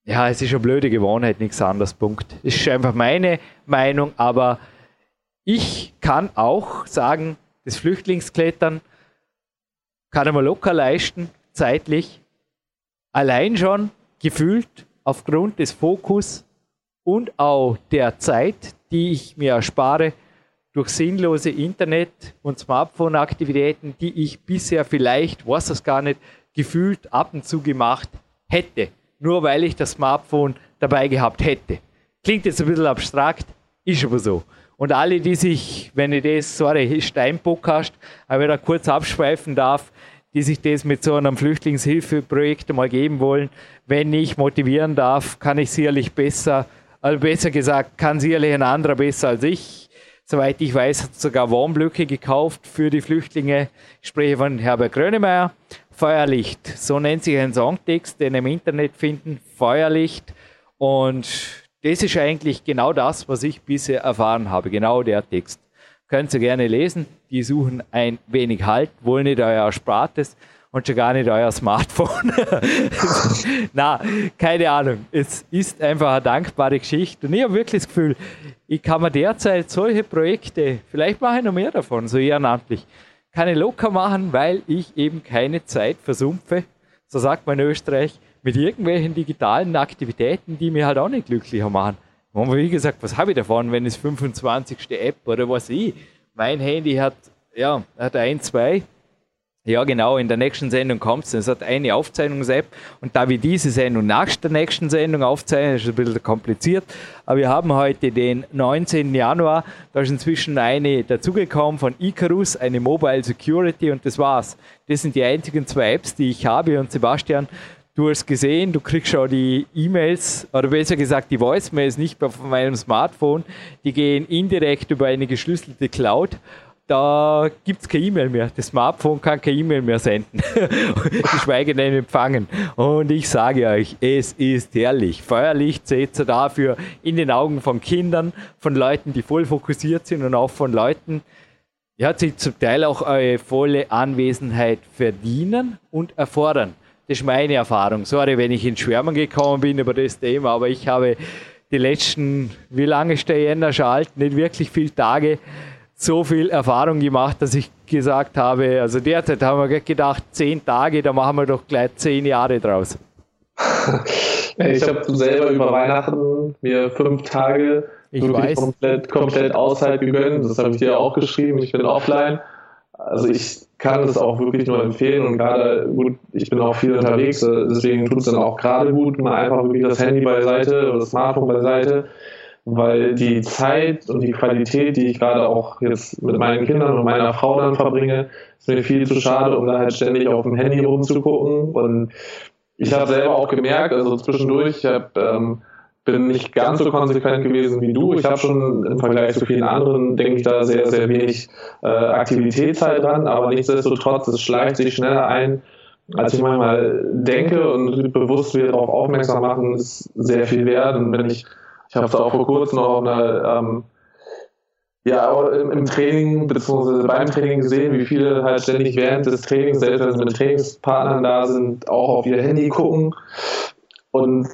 ja, es ist eine blöde Gewohnheit, nichts anderes. Punkt. Das ist einfach meine Meinung, aber ich kann auch sagen, das Flüchtlingsklettern kann man locker leisten, zeitlich. Allein schon gefühlt aufgrund des Fokus und auch der Zeit, die ich mir erspare durch sinnlose Internet- und Smartphone-Aktivitäten, die ich bisher vielleicht, weiß das gar nicht, gefühlt ab und zu gemacht hätte nur weil ich das Smartphone dabei gehabt hätte. Klingt jetzt ein bisschen abstrakt, ist aber so. Und alle, die sich, wenn ich das, sorry, [LAUGHS] Stein-Podcast, aber da kurz abschweifen darf, die sich das mit so einem Flüchtlingshilfeprojekt mal geben wollen, wenn ich motivieren darf, kann ich sicherlich besser, also besser gesagt, kann sicherlich ein anderer besser als ich. Soweit ich weiß, hat sogar Wohnblöcke gekauft für die Flüchtlinge. Ich spreche von Herbert Grönemeyer. Feuerlicht. So nennt sich ein Songtext, den im Internet finden. Feuerlicht. Und das ist eigentlich genau das, was ich bisher erfahren habe. Genau der Text. Könnt ihr gerne lesen. Die suchen ein wenig Halt, wollen nicht euer Erspartes und schon gar nicht euer Smartphone. [LAUGHS] Na, keine Ahnung. Es ist einfach eine dankbare Geschichte. Und ich habe wirklich das Gefühl, ich kann mir derzeit solche Projekte, vielleicht mache ich noch mehr davon, so ehrenamtlich, kann ich locker machen, weil ich eben keine Zeit versumpfe, so sagt man in Österreich, mit irgendwelchen digitalen Aktivitäten, die mir halt auch nicht glücklicher machen. Und wie gesagt, was habe ich davon, wenn es 25. App oder was ich? Mein Handy hat, ja, hat ein, zwei ja, genau, in der nächsten Sendung kommt es. Es hat eine Aufzeichnungs-App und da wir diese Sendung nach der nächsten Sendung aufzeichnen, ist es ein bisschen kompliziert. Aber wir haben heute den 19. Januar. Da ist inzwischen eine dazugekommen von Icarus, eine Mobile Security und das war's. Das sind die einzigen zwei Apps, die ich habe und Sebastian, du hast gesehen, du kriegst schon die E-Mails oder besser gesagt die Voicemails nicht mehr von meinem Smartphone. Die gehen indirekt über eine geschlüsselte Cloud da gibt es keine E-Mail mehr. Das Smartphone kann keine E-Mail mehr senden, [LAUGHS] geschweige denn empfangen. Und ich sage euch, es ist herrlich. Feuerlicht seht ihr dafür in den Augen von Kindern, von Leuten, die voll fokussiert sind und auch von Leuten, ja, die zum Teil auch eure volle Anwesenheit verdienen und erfordern. Das ist meine Erfahrung. Sorry, wenn ich ins Schwärmen gekommen bin über das Thema, aber ich habe die letzten, wie lange ist der Jänner schon alt? Nicht wirklich viele Tage so viel Erfahrung gemacht, dass ich gesagt habe, also derzeit haben wir gedacht, zehn Tage, da machen wir doch gleich zehn Jahre draus. [LAUGHS] ich habe selber über Weihnachten mir fünf Tage ich wirklich komplett, komplett Auszeit gegönnt. Das habe ich dir auch geschrieben. Ich bin offline. Also ich kann es auch wirklich nur empfehlen und gerade gut, ich bin auch viel unterwegs, deswegen tut es dann auch gerade gut, mal einfach wirklich das Handy beiseite oder das Smartphone beiseite weil die Zeit und die Qualität, die ich gerade auch jetzt mit meinen Kindern und meiner Frau dann verbringe, ist mir viel zu schade, um da halt ständig auf dem Handy rumzugucken. Und ich habe selber auch gemerkt, also zwischendurch, ich hab, ähm, bin nicht ganz so konsequent gewesen wie du. Ich habe schon im Vergleich zu vielen anderen, denke ich, da sehr, sehr wenig äh, Aktivitätszeit dran, aber nichtsdestotrotz, es schleicht sich schneller ein, als ich manchmal denke und bewusst wir darauf aufmerksam machen, ist sehr viel wert. Und wenn ich, ich habe es auch vor kurzem noch auf einer, ähm, ja, im, Training beziehungsweise beim Training gesehen, wie viele halt ständig während des Trainings, selbst wenn sie mit Trainingspartnern da sind, auch auf ihr Handy gucken. Und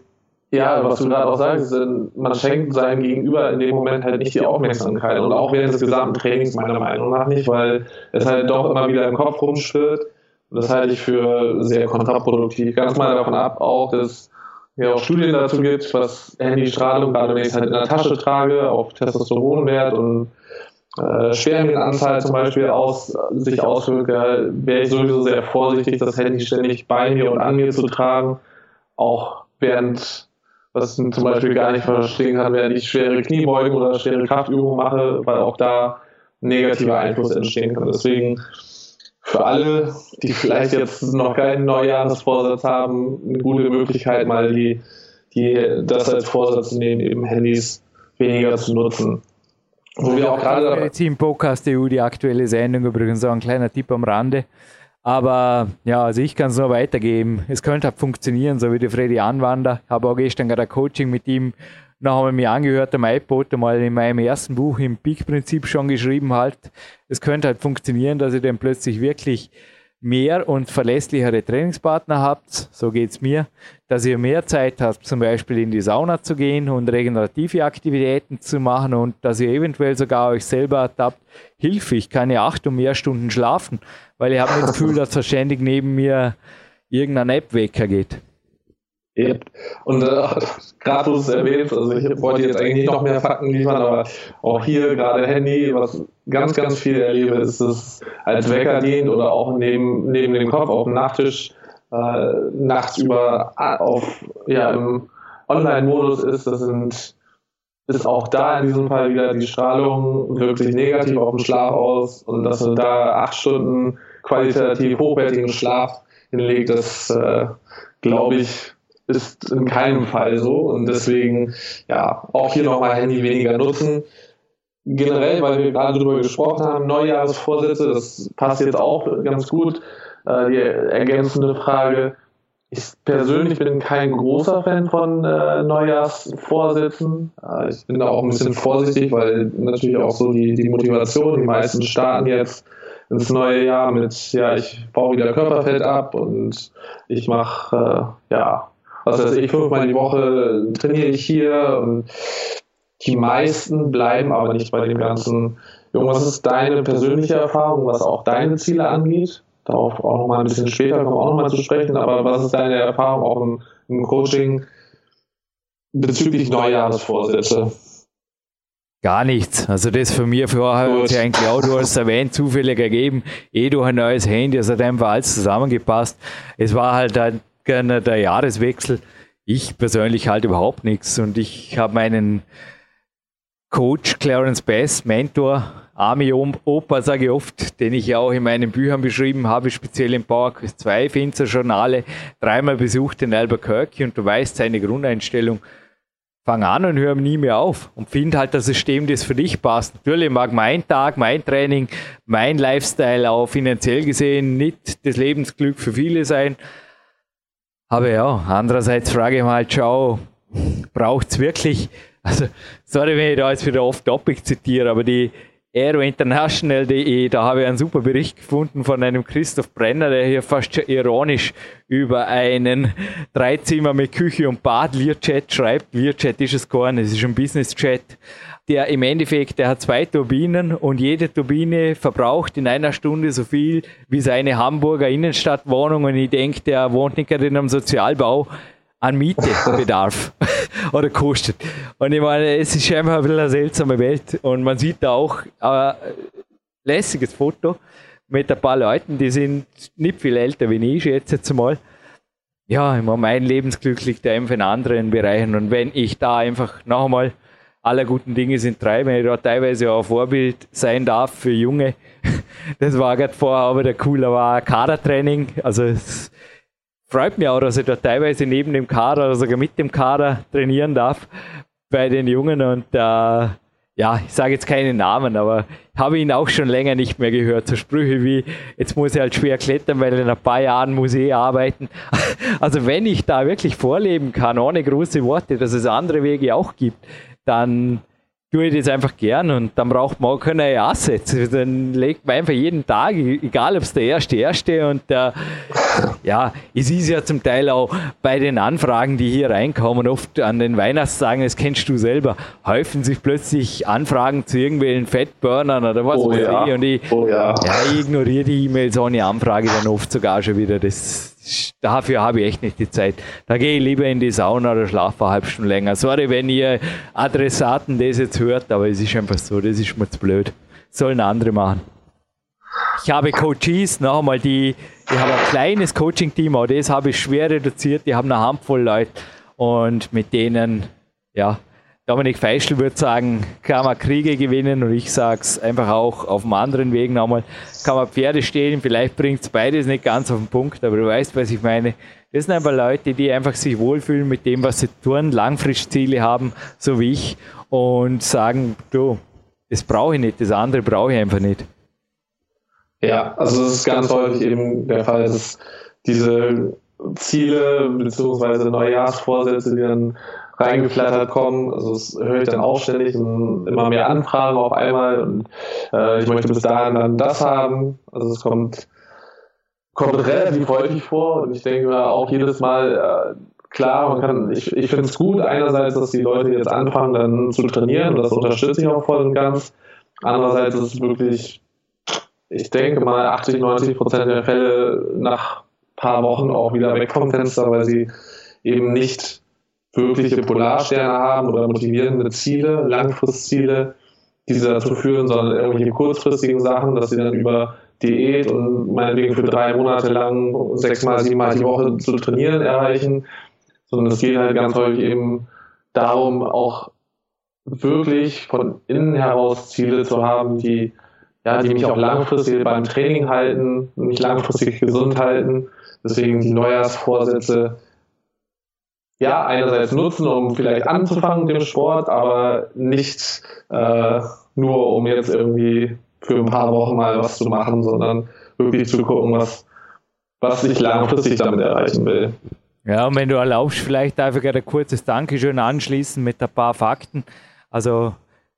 ja, was du gerade auch sagst, man schenkt seinem Gegenüber in dem Moment halt nicht die Aufmerksamkeit und auch während des gesamten Trainings meiner Meinung nach nicht, weil es halt doch immer wieder im Kopf rumschwirrt. Das halte ich für sehr kontraproduktiv. Ganz mal davon ab auch, dass ja auch Studien dazu gibt, was Handystrahlung, gerade wenn ich es halt in der Tasche trage, auf Testosteronwert und äh, Spermienanzahl zum Beispiel aus, sich auswirkt, wäre ich sowieso sehr vorsichtig, das Handy ständig bei mir und an mir zu tragen. Auch während was ich zum Beispiel gar nicht verstehen kann, wenn ich schwere Kniebeugen oder schwere Kraftübungen mache, weil auch da negativer Einfluss entstehen kann. Deswegen für alle, die vielleicht jetzt noch keinen Neujahresvorsatz haben, eine gute Möglichkeit, mal die, die das als Vorsatz zu nehmen, eben Handys weniger zu nutzen. Wo wir auch gerade Medizin Podcast EU, die aktuelle Sendung übrigens auch ein kleiner Tipp am Rande. Aber ja, also ich kann es nur weitergeben. Es könnte halt funktionieren, so wie der Freddy Anwander. Ich habe auch gestern gerade ein Coaching mit ihm noch einmal mir angehört am iPod, mal in meinem ersten Buch im Peak-Prinzip schon geschrieben halt. Es könnte halt funktionieren, dass ihr dann plötzlich wirklich mehr und verlässlichere Trainingspartner habt, so geht es mir, dass ihr mehr Zeit habt, zum Beispiel in die Sauna zu gehen und regenerative Aktivitäten zu machen und dass ihr eventuell sogar euch selber ertappt, Hilfe, ich kann ja acht und mehr Stunden schlafen, weil ich habe das Gefühl, dass ständig neben mir irgendein App-Wecker geht. Yep. Und äh, gerade du es erwähnst, also ich wollte jetzt eigentlich nicht noch mehr Fakten liefern, aber auch hier gerade Handy, was ganz, ganz viel erlebe, ist es als Wecker dient oder auch neben, neben dem Kopf auf dem Nachttisch äh, nachts über auf ja, im Online-Modus ist. Das sind ist auch da in diesem Fall wieder die Strahlung wirklich negativ auf den Schlaf aus und dass man da acht Stunden qualitativ hochwertigen Schlaf hinlegt, das äh, glaube ich ist in keinem Fall so. Und deswegen, ja, auch hier nochmal Handy weniger nutzen. Generell, weil wir gerade darüber gesprochen haben, Neujahresvorsätze, das passt jetzt auch ganz gut. Äh, die ergänzende Frage. Ich persönlich bin kein großer Fan von äh, Neujahrsvorsätzen. Äh, ich bin da auch ein bisschen vorsichtig, weil natürlich auch so die, die Motivation, die meisten starten jetzt ins neue Jahr mit, ja, ich baue wieder Körperfett ab und ich mache, äh, ja, was weiß ich, fünfmal die Woche trainiere ich hier und die meisten bleiben aber nicht bei dem Ganzen. Was ist deine persönliche Erfahrung, was auch deine Ziele angeht? Darauf auch nochmal ein bisschen später kommen wir auch nochmal zu sprechen, aber was ist deine Erfahrung auch im, im Coaching bezüglich Neujahresvorsätze? Gar nichts. Also das von mir vorher hat sich eigentlich auch, du hast erwähnt, zufällig ergeben, eh durch ein neues Handy, es hat einfach alles zusammengepasst. Es war halt ein der Jahreswechsel. Ich persönlich halte überhaupt nichts und ich habe meinen Coach Clarence Bass, Mentor, Army Opa, sage ich oft, den ich ja auch in meinen Büchern beschrieben habe, speziell im PowerQuest 2 Finzer Journale, dreimal besucht in Albuquerque und du weißt seine Grundeinstellung. Fang an und hör nie mehr auf und find halt das System, das für dich passt. Natürlich mag mein Tag, mein Training, mein Lifestyle auch finanziell gesehen nicht das Lebensglück für viele sein, aber ja, andererseits frage ich mal, schau, braucht es wirklich, also sorry, wenn ich da jetzt wieder off-topic zitiere, aber die aerointernational.de, da habe ich einen super Bericht gefunden von einem Christoph Brenner, der hier fast schon ironisch über einen Dreizimmer mit Küche und Bad Learjet schreibt. Learjet ist es gar nicht, es ist ein Business-Chat der im Endeffekt, der hat zwei Turbinen und jede Turbine verbraucht in einer Stunde so viel wie seine Hamburger Innenstadtwohnung und ich denke, der wohnt nicht gerade in einem Sozialbau an Miete bedarf [LAUGHS] oder kostet. Und ich meine, es ist einfach eine seltsame Welt und man sieht da auch ein lässiges Foto mit ein paar Leuten, die sind nicht viel älter wie ich, schätze jetzt mal. Ja, ich mein Lebensglück liegt einfach in anderen Bereichen und wenn ich da einfach noch einmal aller guten Dinge sind drei, wenn ich da teilweise auch Vorbild sein darf für Junge. [LAUGHS] Das war gerade vorher aber der coole war Kadertraining. Also es freut mich auch, dass ich da teilweise neben dem Kader oder sogar mit dem Kader trainieren darf bei den Jungen und äh, ja, ich sage jetzt keine Namen, aber habe ihn auch schon länger nicht mehr gehört. So Sprüche wie, jetzt muss ich halt schwer klettern, weil in ein paar Jahren muss ich arbeiten. [LAUGHS] Also wenn ich da wirklich vorleben kann, ohne große Worte, dass es andere Wege auch gibt, dann tue ich das einfach gern und dann braucht man auch keine Assets. Dann legt man einfach jeden Tag, egal ob es der erste, erste und der, ja, es ist ja zum Teil auch bei den Anfragen, die hier reinkommen, oft an den Weihnachtstagen, das kennst du selber, häufen sich plötzlich Anfragen zu irgendwelchen Fettburnern oder was oh, weiß ja. ich und ich, oh, ja. ja, ich ignoriere die E-Mails ohne Anfrage dann oft sogar schon wieder. Das dafür habe ich echt nicht die Zeit. Da gehe ich lieber in die Sauna oder schlafe eine halbe Stunde länger. Sorry, wenn ihr Adressaten das jetzt hört, aber es ist einfach so, das ist mir zu blöd. Sollen andere machen. Ich habe Coaches, noch einmal, die, die haben ein kleines Coaching-Team, aber das habe ich schwer reduziert. Die haben eine Handvoll Leute und mit denen, ja, Dominik Feischl würde sagen, kann man Kriege gewinnen und ich sage es einfach auch auf einem anderen Weg nochmal, kann man Pferde stehlen, vielleicht bringt es beides nicht ganz auf den Punkt, aber du weißt, was ich meine. Das sind einfach Leute, die einfach sich wohlfühlen mit dem, was sie tun, Langfristziele haben, so wie ich, und sagen, du, das brauche ich nicht, das andere brauche ich einfach nicht. Ja, also es ist ganz häufig eben der Fall, dass diese Ziele bzw. Neujahrsvorsätze, die dann reingeflattert kommen. Also das höre ich dann auch ständig immer mehr Anfragen auf einmal und äh, ich möchte bis dahin dann das haben. Also es kommt, kommt relativ häufig vor und ich denke mir auch jedes Mal, äh, klar, man kann, ich, ich finde es gut einerseits, dass die Leute jetzt anfangen dann zu trainieren und das unterstütze ich auch voll und ganz. Andererseits ist es wirklich, ich denke mal 80, 90 Prozent der Fälle nach paar Wochen auch wieder weg vom Fenster, weil sie eben nicht wirkliche Polarsterne haben oder motivierende Ziele, Langfristziele, die sie dazu führen, sondern irgendwelche kurzfristigen Sachen, dass sie dann über Diät und meinetwegen für drei Monate lang sechsmal, siebenmal die Woche zu trainieren erreichen, sondern es geht halt ganz häufig eben darum, auch wirklich von innen heraus Ziele zu haben, die, ja, die mich auch langfristig beim Training halten, mich langfristig gesund halten. Deswegen die Neujahrsvorsätze, ja, einerseits nutzen, um vielleicht anzufangen mit dem Sport, aber nicht äh, nur, um jetzt irgendwie für ein paar Wochen mal was zu machen, sondern wirklich zu gucken, was, was ich langfristig damit erreichen will. Ja, und wenn du erlaubst, vielleicht einfach ein kurzes Dankeschön anschließen mit ein paar Fakten. Also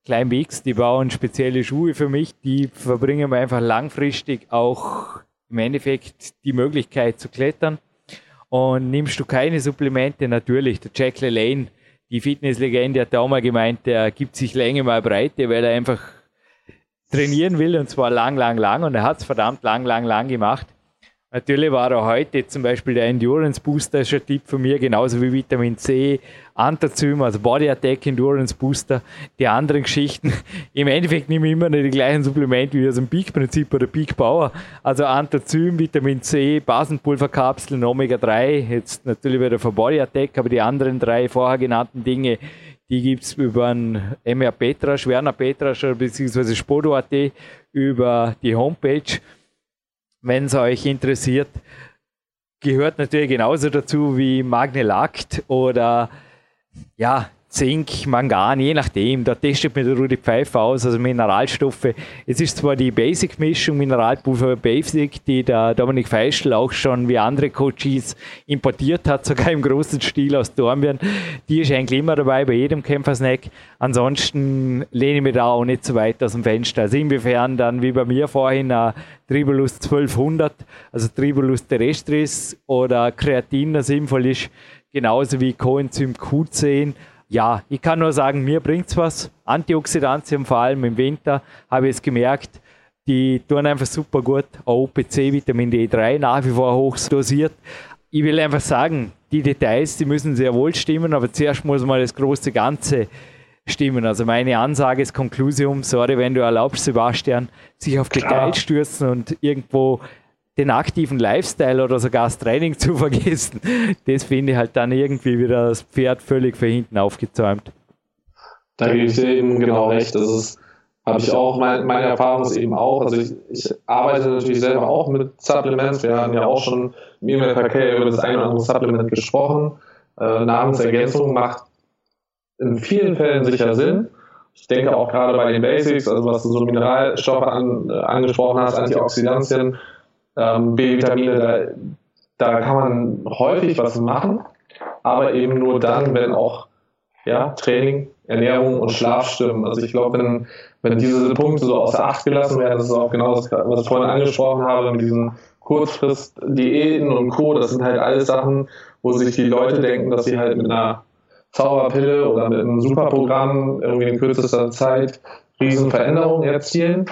Klein Bix, die bauen spezielle Schuhe für mich, die verbringen mir einfach langfristig auch im Endeffekt die Möglichkeit zu klettern. Und nimmst du keine Supplemente, natürlich, der Jack LaLanne, die Fitnesslegende, hat auch mal gemeint, der gibt sich Länge mal Breite, weil er einfach trainieren will und zwar lang, lang, lang und er hat es verdammt lang, lang, lang gemacht. Natürlich war er heute zum Beispiel der Endurance Booster ist ein Tipp von mir, genauso wie Vitamin C, Antazym, also Body Attack Endurance Booster, die anderen Geschichten. [LAUGHS] Im Endeffekt nehme ich immer noch die gleichen Supplemente wie aus dem Peak-Prinzip oder Peak Power. Also Antazym, Vitamin C, Basenpulverkapseln, Omega-3, jetzt natürlich wieder für Body Attack, aber die anderen drei vorher genannten Dinge, die gibt es über einen MR Petrasch, Werner Petrasch bzw. Spodo.at über die Homepage wenn es euch interessiert. Gehört natürlich genauso dazu wie Magnelakt oder ja, Zink, Mangan, je nachdem. Da testet mir der Rudi Pfeiffer aus, also Mineralstoffe. Es ist zwar die Basic-Mischung, Mineralpulver Basic, die der Dominik Feischl auch schon wie andere Coaches importiert hat, sogar im großen Stil aus Dornbirn. Die ist eigentlich immer dabei bei jedem Kämpfersnack. Ansonsten lehne ich mich da auch nicht so weit aus dem Fenster. Also inwiefern dann wie bei mir vorhin ein Tribulus 1200, also Tribulus terrestris oder Kreatin, das sinnvoll ist, genauso wie Coenzym Q10 ja, ich kann nur sagen, mir bringt es was. Antioxidantien, vor allem im Winter, habe ich es gemerkt. Die tun einfach super gut. OPC, Vitamin D3, nach wie vor hoch dosiert. Ich will einfach sagen, die Details, die müssen sehr wohl stimmen, aber zuerst muss mal das große Ganze stimmen. Also meine Ansage ist Konklusium, sorry, wenn du erlaubst, Sebastian, sich auf Details stürzen und irgendwo den aktiven Lifestyle oder sogar das Training [LAUGHS] zu vergessen, das finde ich halt dann irgendwie wieder das Pferd völlig für hinten aufgezäumt. Da gebe ich dir eben genau recht. Das ist, habe ich auch, mein, meine Erfahrung ist eben auch, also ich, ich arbeite natürlich selber auch mit Supplements. Wir haben ja auch schon im E-Mail-Verkehr über das eine oder andere Supplement gesprochen. Äh, Nahrungsergänzung macht in vielen Fällen sicher Sinn. ich denke auch gerade bei den Basics, also was du so Mineralstoffe an, äh, angesprochen hast, Antioxidantien, ähm, B-Vitamine, da, da kann man häufig was machen, aber eben nur dann, wenn auch ja, Training, Ernährung und Schlaf stimmen. Also ich glaube, wenn, wenn diese Punkte so außer Acht gelassen werden, das ist auch genau das, was ich vorhin angesprochen habe, mit diesen Kurzfrist-Diäten und Co., das sind halt alles Sachen, wo sich die Leute denken, dass sie halt mit einer Zauberpille oder mit einem Superprogramm irgendwie in kürzester Zeit Riesenveränderungen erzielen.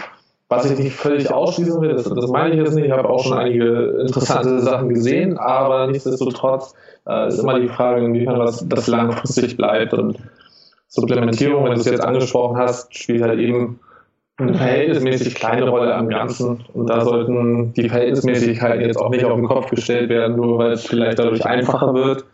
Was ich nicht völlig ausschließen will, das, das meine ich jetzt nicht. Ich habe auch schon einige interessante Sachen gesehen, aber nichtsdestotrotz äh, ist immer die Frage, inwiefern das, das langfristig bleibt. Und Supplementierung, wenn du es jetzt angesprochen hast, spielt halt eben eine verhältnismäßig kleine Rolle am Ganzen. Und da sollten die Verhältnismäßigkeiten jetzt auch nicht auf den Kopf gestellt werden, nur weil es vielleicht dadurch einfacher wird.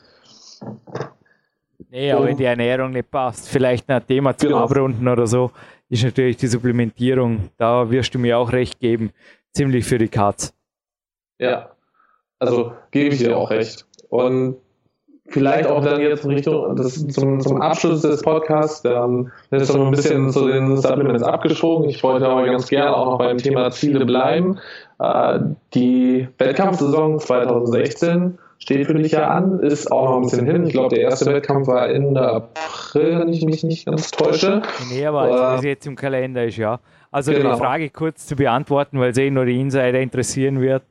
Nee, aber wenn die Ernährung nicht passt, vielleicht ein Thema zu genau. abrunden oder so, ist natürlich die Supplementierung, da wirst du mir auch recht geben, ziemlich für die Katz. Ja, also gebe ich dir auch recht. Und vielleicht auch dann jetzt in Richtung, das zum, zum Abschluss des Podcasts, dann ist so ein bisschen zu den Supplements abgeschoben. Ich wollte aber ganz gerne auch noch beim Thema Ziele bleiben. Äh, die Wettkampfsaison 2016 steht für dich ja an, ist auch noch ein bisschen hin. Ich glaube, der erste Wettkampf war Ende April, wenn ich mich nicht ganz täusche. Nee, aber als äh, jetzt im Kalender ist, ja. Also genau. die Frage kurz zu beantworten, weil es eh nur die Insider interessieren wird.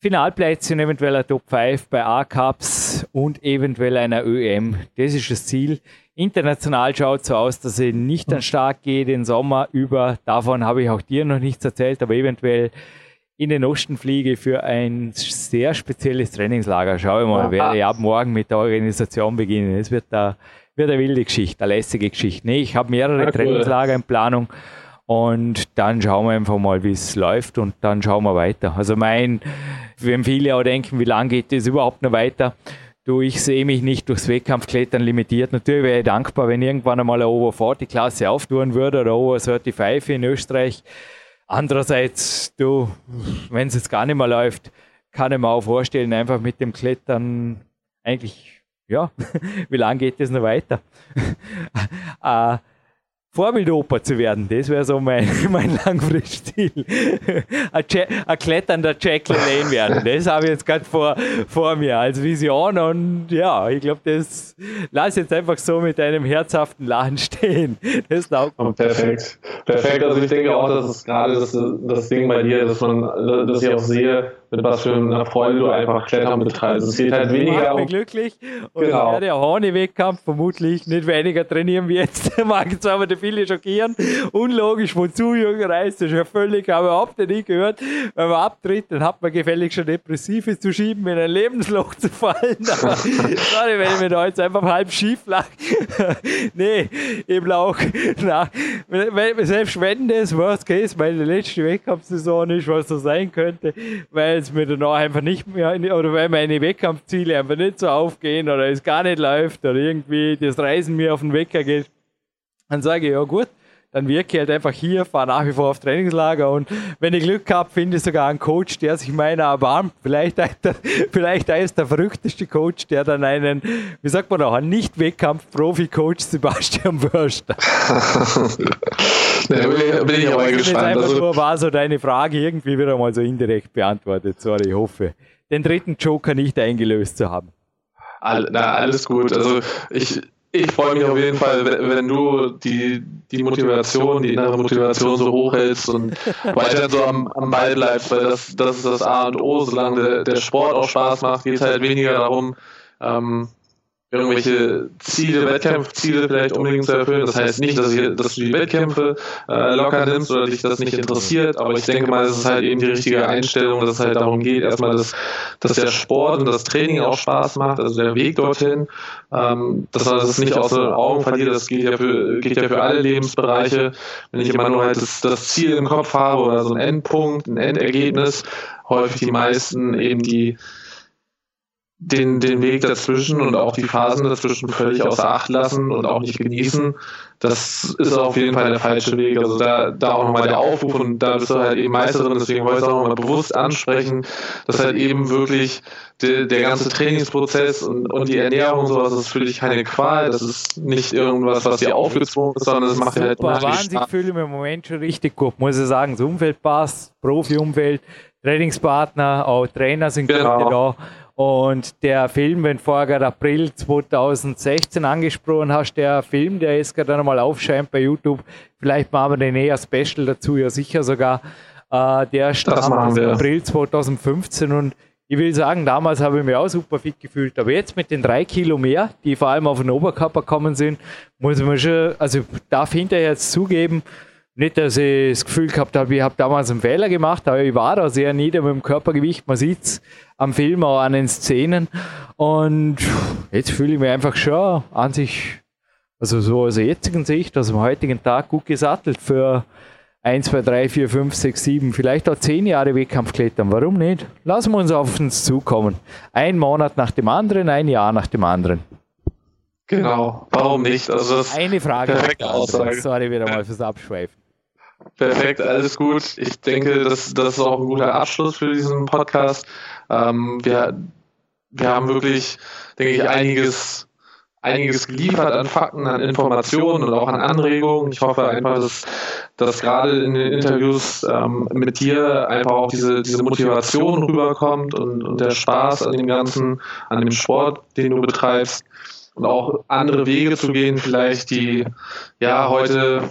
Finalplätzchen, eventuell ein Top 5 bei A-Cups und eventuell einer ÖM. Das ist das Ziel. International schaut so aus, dass ich nicht an Start gehe den Sommer über. Davon habe ich auch dir noch nichts erzählt, aber eventuell in den Osten fliege für ein sehr spezielles Trainingslager. Schau mal, Aha. werde ich ab morgen mit der Organisation beginnen. Es wird da wird eine wilde Geschichte, eine lässige Geschichte. Nee, ich habe mehrere ja, Trainingslager in Planung und dann schauen wir einfach mal, wie es läuft und dann schauen wir weiter. Also mein, wenn viele auch denken, wie lange geht das überhaupt noch weiter? Du, ich sehe mich nicht durchs Wettkampfklettern limitiert. Natürlich wäre ich dankbar, wenn irgendwann einmal eine Over 40 Klasse auftun würde oder Over 35 in Österreich Andererseits, du, wenn es jetzt gar nicht mehr läuft, kann ich mir auch vorstellen, einfach mit dem Klettern eigentlich, ja, [LAUGHS] wie lange geht das noch weiter? [LAUGHS] äh, Vorbildoper zu werden. Das wäre so mein, [LAUGHS] mein Langfristziel. ein, ein kletternder Jack LaLanne werden. Das habe ich jetzt gerade vor, vor mir als Vision und ja, ich glaube, das lass jetzt einfach so mit einem herzhaften Lachen stehen. Das taugt oh, Perfekt. Perfekt. Also ich denke auch, dass es gerade das, das Ding bei dir, dass man, dass ich auch sehe, mit was für einer Freude du einfach Klettern betreibst. Es geht halt weniger um... glücklich und genau. ohne Wettkampf vermutlich nicht weniger trainieren wie jetzt. [LAUGHS] Mag zwar aber viele schockieren. Unlogisch, wozu Jürgen Reis, das ist ja völlig, habe überhaupt nicht gehört. Wenn man abtritt, dann hat man gefällig schon Depressive zu schieben, in ein Lebensloch zu fallen. [LAUGHS] Aber sorry, wenn ich mir da jetzt einfach halb schief lag. [LAUGHS] nee, eben auch, na, selbst wenn das Worst Case meine letzte Wettkampfsaison ist, was so sein könnte, weil weil es mir danach einfach nicht mehr, oder weil meine Wettkampfziele einfach nicht so aufgehen oder es gar nicht läuft oder irgendwie das Reisen mir auf den Wecker geht, dann sage ich, ja gut, dann wirke ich halt einfach hier, fahre nach wie vor auf Trainingslager und wenn ich Glück habe, finde ich sogar einen Coach, der sich meiner erbarmt. Vielleicht, [LAUGHS] der, vielleicht ist der verrückteste Coach, der dann einen, wie sagt man auch, einen Nicht-Wettkampf-Profi-Coach Sebastian [LAUGHS] Wörster. [LAUGHS] ja, bin, bin ich aber gespannt. Einfach also, nur war so deine Frage irgendwie wieder mal so indirekt beantwortet. Sorry, ich hoffe, den dritten Joker nicht eingelöst zu haben. All, na, alles gut. Also ich, ich freue mich auf jeden Fall, wenn, wenn, du die, die Motivation, die innere Motivation so hochhältst und [LAUGHS] weiter so am, am Ball bleibst, weil das, das ist das A und O. Solange der, der Sport auch Spaß macht, geht es halt weniger darum, ähm, irgendwelche Ziele, Wettkampfziele vielleicht unbedingt zu erfüllen. Das heißt nicht, dass, ich, dass du die Wettkämpfe äh, locker nimmst oder dich das nicht interessiert, aber ich denke mal, es ist halt eben die richtige Einstellung, dass es halt darum geht, erstmal, dass, dass der Sport und das Training auch Spaß macht, also der Weg dorthin, ähm, dass man das nicht aus den Augen verliert, das geht ja für, geht ja für alle Lebensbereiche. Wenn ich immer nur halt das, das Ziel im Kopf habe oder so ein Endpunkt, ein Endergebnis, häufig die meisten eben die den, den Weg dazwischen und auch die Phasen dazwischen völlig außer Acht lassen und auch nicht genießen, das ist auf jeden Fall der falsche Weg. Also da, da auch nochmal der Aufruf und da bist du halt eben Meisterin, deswegen wollte ich es auch nochmal bewusst ansprechen, dass halt eben wirklich de, der ganze Trainingsprozess und, und die Ernährung und sowas, das ist für dich keine Qual, das ist nicht irgendwas, was dir aufgezwungen ist, sondern das macht dir halt Super, wahnsinnig fühle mich im Moment schon richtig gut, muss ich sagen. Das Umfeld passt, Profi-Umfeld, Trainingspartner, auch Trainer sind genau. da und der Film, wenn vorher April 2016 angesprochen hast, der Film, der jetzt gerade nochmal aufscheint bei YouTube, vielleicht machen wir den eher Special dazu, ja sicher sogar. Äh, der stammt aus April 2015 und ich will sagen, damals habe ich mich auch super fit gefühlt, aber jetzt mit den drei Kilo mehr, die vor allem auf den Oberkörper kommen sind, muss man schon, also darf hinterher jetzt zugeben, nicht, dass ich das Gefühl gehabt habe, ich habe damals einen Fehler gemacht, aber ich war da sehr nieder mit dem Körpergewicht. Man sieht es am Film, auch an den Szenen. Und jetzt fühle ich mich einfach schon an sich, also so aus der jetzigen Sicht, aus dem heutigen Tag gut gesattelt für 1, 2, 3, 4, 5, 6, 7, vielleicht auch 10 Jahre Wettkampfklettern. Warum nicht? Lassen wir uns auf uns zukommen. Ein Monat nach dem anderen, ein Jahr nach dem anderen. Genau, warum nicht? Also Eine Frage. Perfekte Aussage. Sorry wieder mal fürs Abschweifen. Perfekt, alles gut. Ich denke, das, das ist auch ein guter Abschluss für diesen Podcast. Ähm, wir, wir haben wirklich, denke ich, einiges, einiges geliefert an Fakten, an Informationen und auch an Anregungen. Ich hoffe einfach, dass, dass gerade in den Interviews ähm, mit dir einfach auch diese, diese Motivation rüberkommt und, und der Spaß an dem Ganzen, an dem Sport, den du betreibst und auch andere Wege zu gehen, vielleicht die ja heute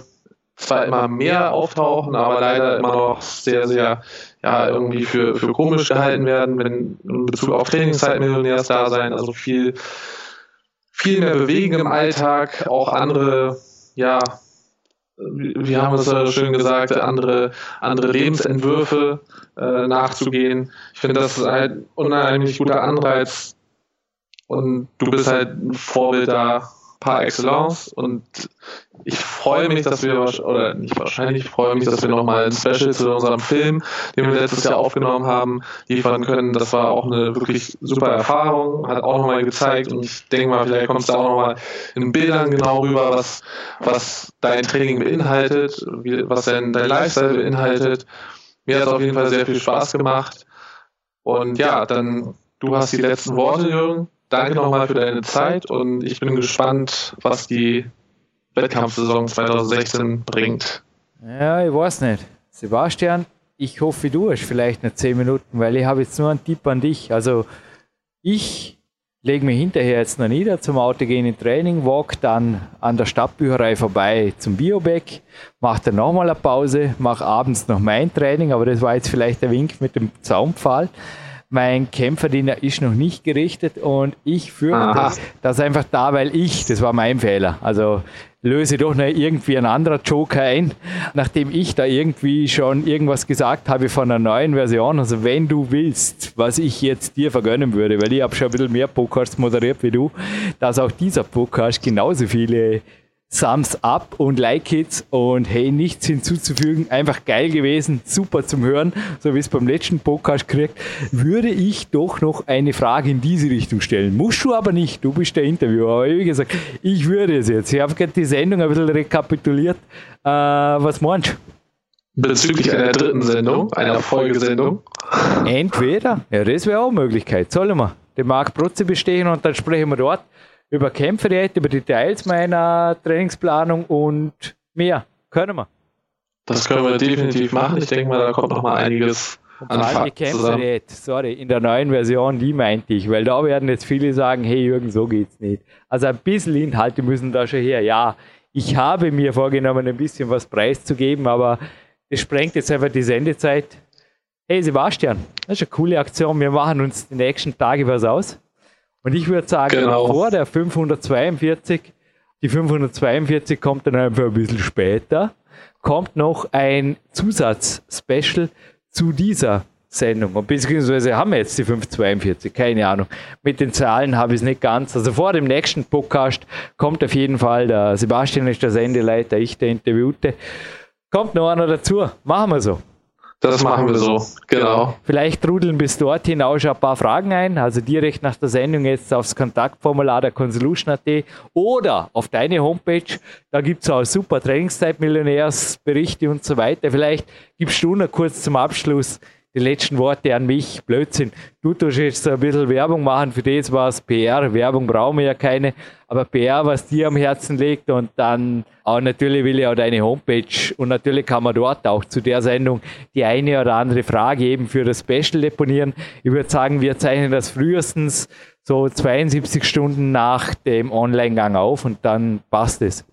zwar immer mehr auftauchen, aber leider immer noch sehr, sehr ja, irgendwie für, für komisch gehalten werden, wenn in Bezug auf Trainingszeitmillionärs da sein, also viel, viel mehr bewegen im Alltag, auch andere, ja, wie haben wir es ja schön gesagt, andere, andere Lebensentwürfe äh, nachzugehen. Ich finde, das ist halt unheimlich guter Anreiz und du bist halt ein Vorbild da par excellence und ich freue mich, dass wir, oder nicht wahrscheinlich, ich freue mich, dass wir nochmal ein Special zu unserem Film, den wir letztes Jahr aufgenommen haben, liefern können. Das war auch eine wirklich super Erfahrung, hat auch nochmal gezeigt und ich denke mal, vielleicht kommt es da auch nochmal in Bildern genau rüber, was, was dein Training beinhaltet, was dein, dein Lifestyle beinhaltet. Mir hat es auf jeden Fall sehr viel Spaß gemacht und ja, dann du hast die letzten Worte, Jürgen danke nochmal für deine Zeit und ich bin gespannt, was die Wettkampfsaison 2016 bringt. Ja, ich weiß nicht. Sebastian, ich hoffe, du hast vielleicht noch 10 Minuten, weil ich habe jetzt nur einen Tipp an dich. Also ich lege mich hinterher jetzt noch nieder zum autogenen Training, walk dann an der Stadtbücherei vorbei zum Biobeck, mache dann nochmal eine Pause, mache abends noch mein Training, aber das war jetzt vielleicht der Wink mit dem Zaumpfahl mein Kämpferdiener ist noch nicht gerichtet und ich führe das, das einfach da, weil ich, das war mein Fehler. Also löse doch noch irgendwie ein anderer Joker ein, nachdem ich da irgendwie schon irgendwas gesagt habe von einer neuen Version. Also wenn du willst, was ich jetzt dir vergönnen würde, weil ich habe schon ein bisschen mehr Podcasts moderiert wie du, dass auch dieser Podcast genauso viele Thumbs up und Like It und hey, nichts hinzuzufügen, einfach geil gewesen, super zum Hören, so wie es beim letzten Podcast kriegt, würde ich doch noch eine Frage in diese Richtung stellen. Musst du aber nicht, du bist der Interviewer, aber wie gesagt, ich würde es jetzt. Ich habe gerade die Sendung ein bisschen rekapituliert. Äh, was meinst du? Bezüglich einer dritten Sendung, einer Folgesendung? Entweder, ja, das wäre auch eine Möglichkeit. Sollen wir den Marc Protze bestehen und dann sprechen wir dort über Kämpfe reden, über Details meiner Trainingsplanung und mehr. Können wir. Das können wir definitiv machen. Ich denke mal, da kommt noch mal einiges und an Kämpfe nicht. Sorry, in der neuen Version, die meinte ich, weil da werden jetzt viele sagen, hey Jürgen, so geht's nicht. Also ein bisschen Inhalte müssen da schon her. Ja, ich habe mir vorgenommen, ein bisschen was preiszugeben, aber es sprengt jetzt einfach die Sendezeit. Hey Sebastian, das ist eine coole Aktion. Wir machen uns die nächsten Tage was aus. Und ich würde sagen, genau. vor der 542, die 542 kommt dann einfach ein bisschen später, kommt noch ein Zusatz-Special zu dieser Sendung. Und beziehungsweise haben wir jetzt die 542, keine Ahnung. Mit den Zahlen habe ich es nicht ganz. Also vor dem nächsten Podcast kommt auf jeden Fall der Sebastian ist der Sendeleiter, ich der Interviewte. Kommt noch einer dazu. Machen wir so. Das machen wir so, genau. Vielleicht trudeln bis dorthin auch schon ein paar Fragen ein, also direkt nach der Sendung jetzt aufs Kontaktformular der Consolution.at oder auf deine Homepage. Da gibt es auch super Trainingszeit-Millionärsberichte und so weiter. Vielleicht gibst du noch kurz zum Abschluss die letzten Worte an mich. Blödsinn. Du tust jetzt ein bisschen Werbung machen, für das war es PR. Werbung brauchen wir ja keine, aber PR, was dir am Herzen liegt und dann auch natürlich will ich auch deine Homepage und natürlich kann man dort auch zu der Sendung die eine oder andere Frage eben für das Special deponieren. Ich würde sagen, wir zeichnen das frühestens so 72 Stunden nach dem Online-Gang auf und dann passt es.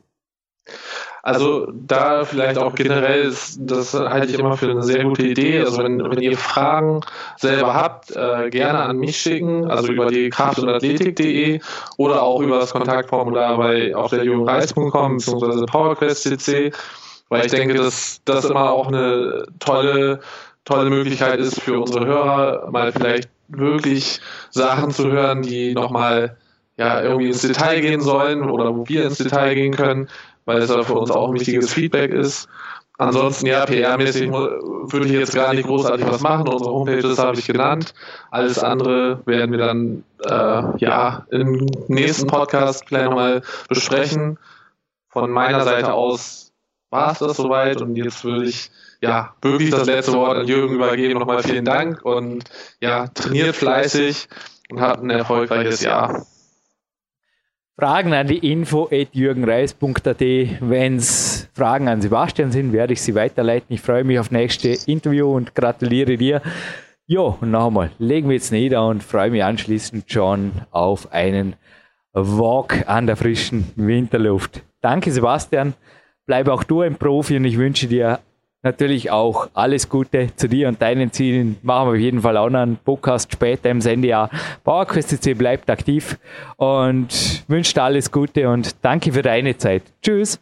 Also da vielleicht auch generell, ist, das halte ich immer für eine sehr gute Idee. Also wenn, wenn ihr Fragen selber habt, äh, gerne an mich schicken, also über die kraft- und athletik.de oder auch über das Kontaktformular bei auf der jugendreis.com bzw. PowerQuest.cc, weil ich denke, dass das immer auch eine tolle, tolle Möglichkeit ist für unsere Hörer, mal vielleicht wirklich Sachen zu hören, die nochmal ja, irgendwie ins Detail gehen sollen oder wo wir ins Detail gehen können, weil es für uns auch ein wichtiges Feedback ist. Ansonsten, ja, PR-mäßig würde ich jetzt gar nicht großartig was machen. Unsere Homepages habe ich genannt. Alles andere werden wir dann äh, ja im nächsten Podcast gleich nochmal besprechen. Von meiner Seite aus war es das soweit und jetzt würde ich ja wirklich das letzte Wort an Jürgen übergeben. Nochmal vielen Dank und ja, trainiert fleißig und habt ein erfolgreiches Jahr. Fragen an die info at jürgenreis.at. Wenn es Fragen an Sebastian sind, werde ich sie weiterleiten. Ich freue mich auf nächste Interview und gratuliere dir. Jo, und noch einmal, legen wir jetzt nieder und freue mich anschließend schon auf einen Walk an der frischen Winterluft. Danke, Sebastian. Bleib auch du ein Profi und ich wünsche dir natürlich auch alles Gute zu dir und deinen Zielen. Machen wir auf jeden Fall auch noch einen Podcast später im Sendejahr. PowerQuest bleibt aktiv und wünscht alles Gute und danke für deine Zeit. Tschüss.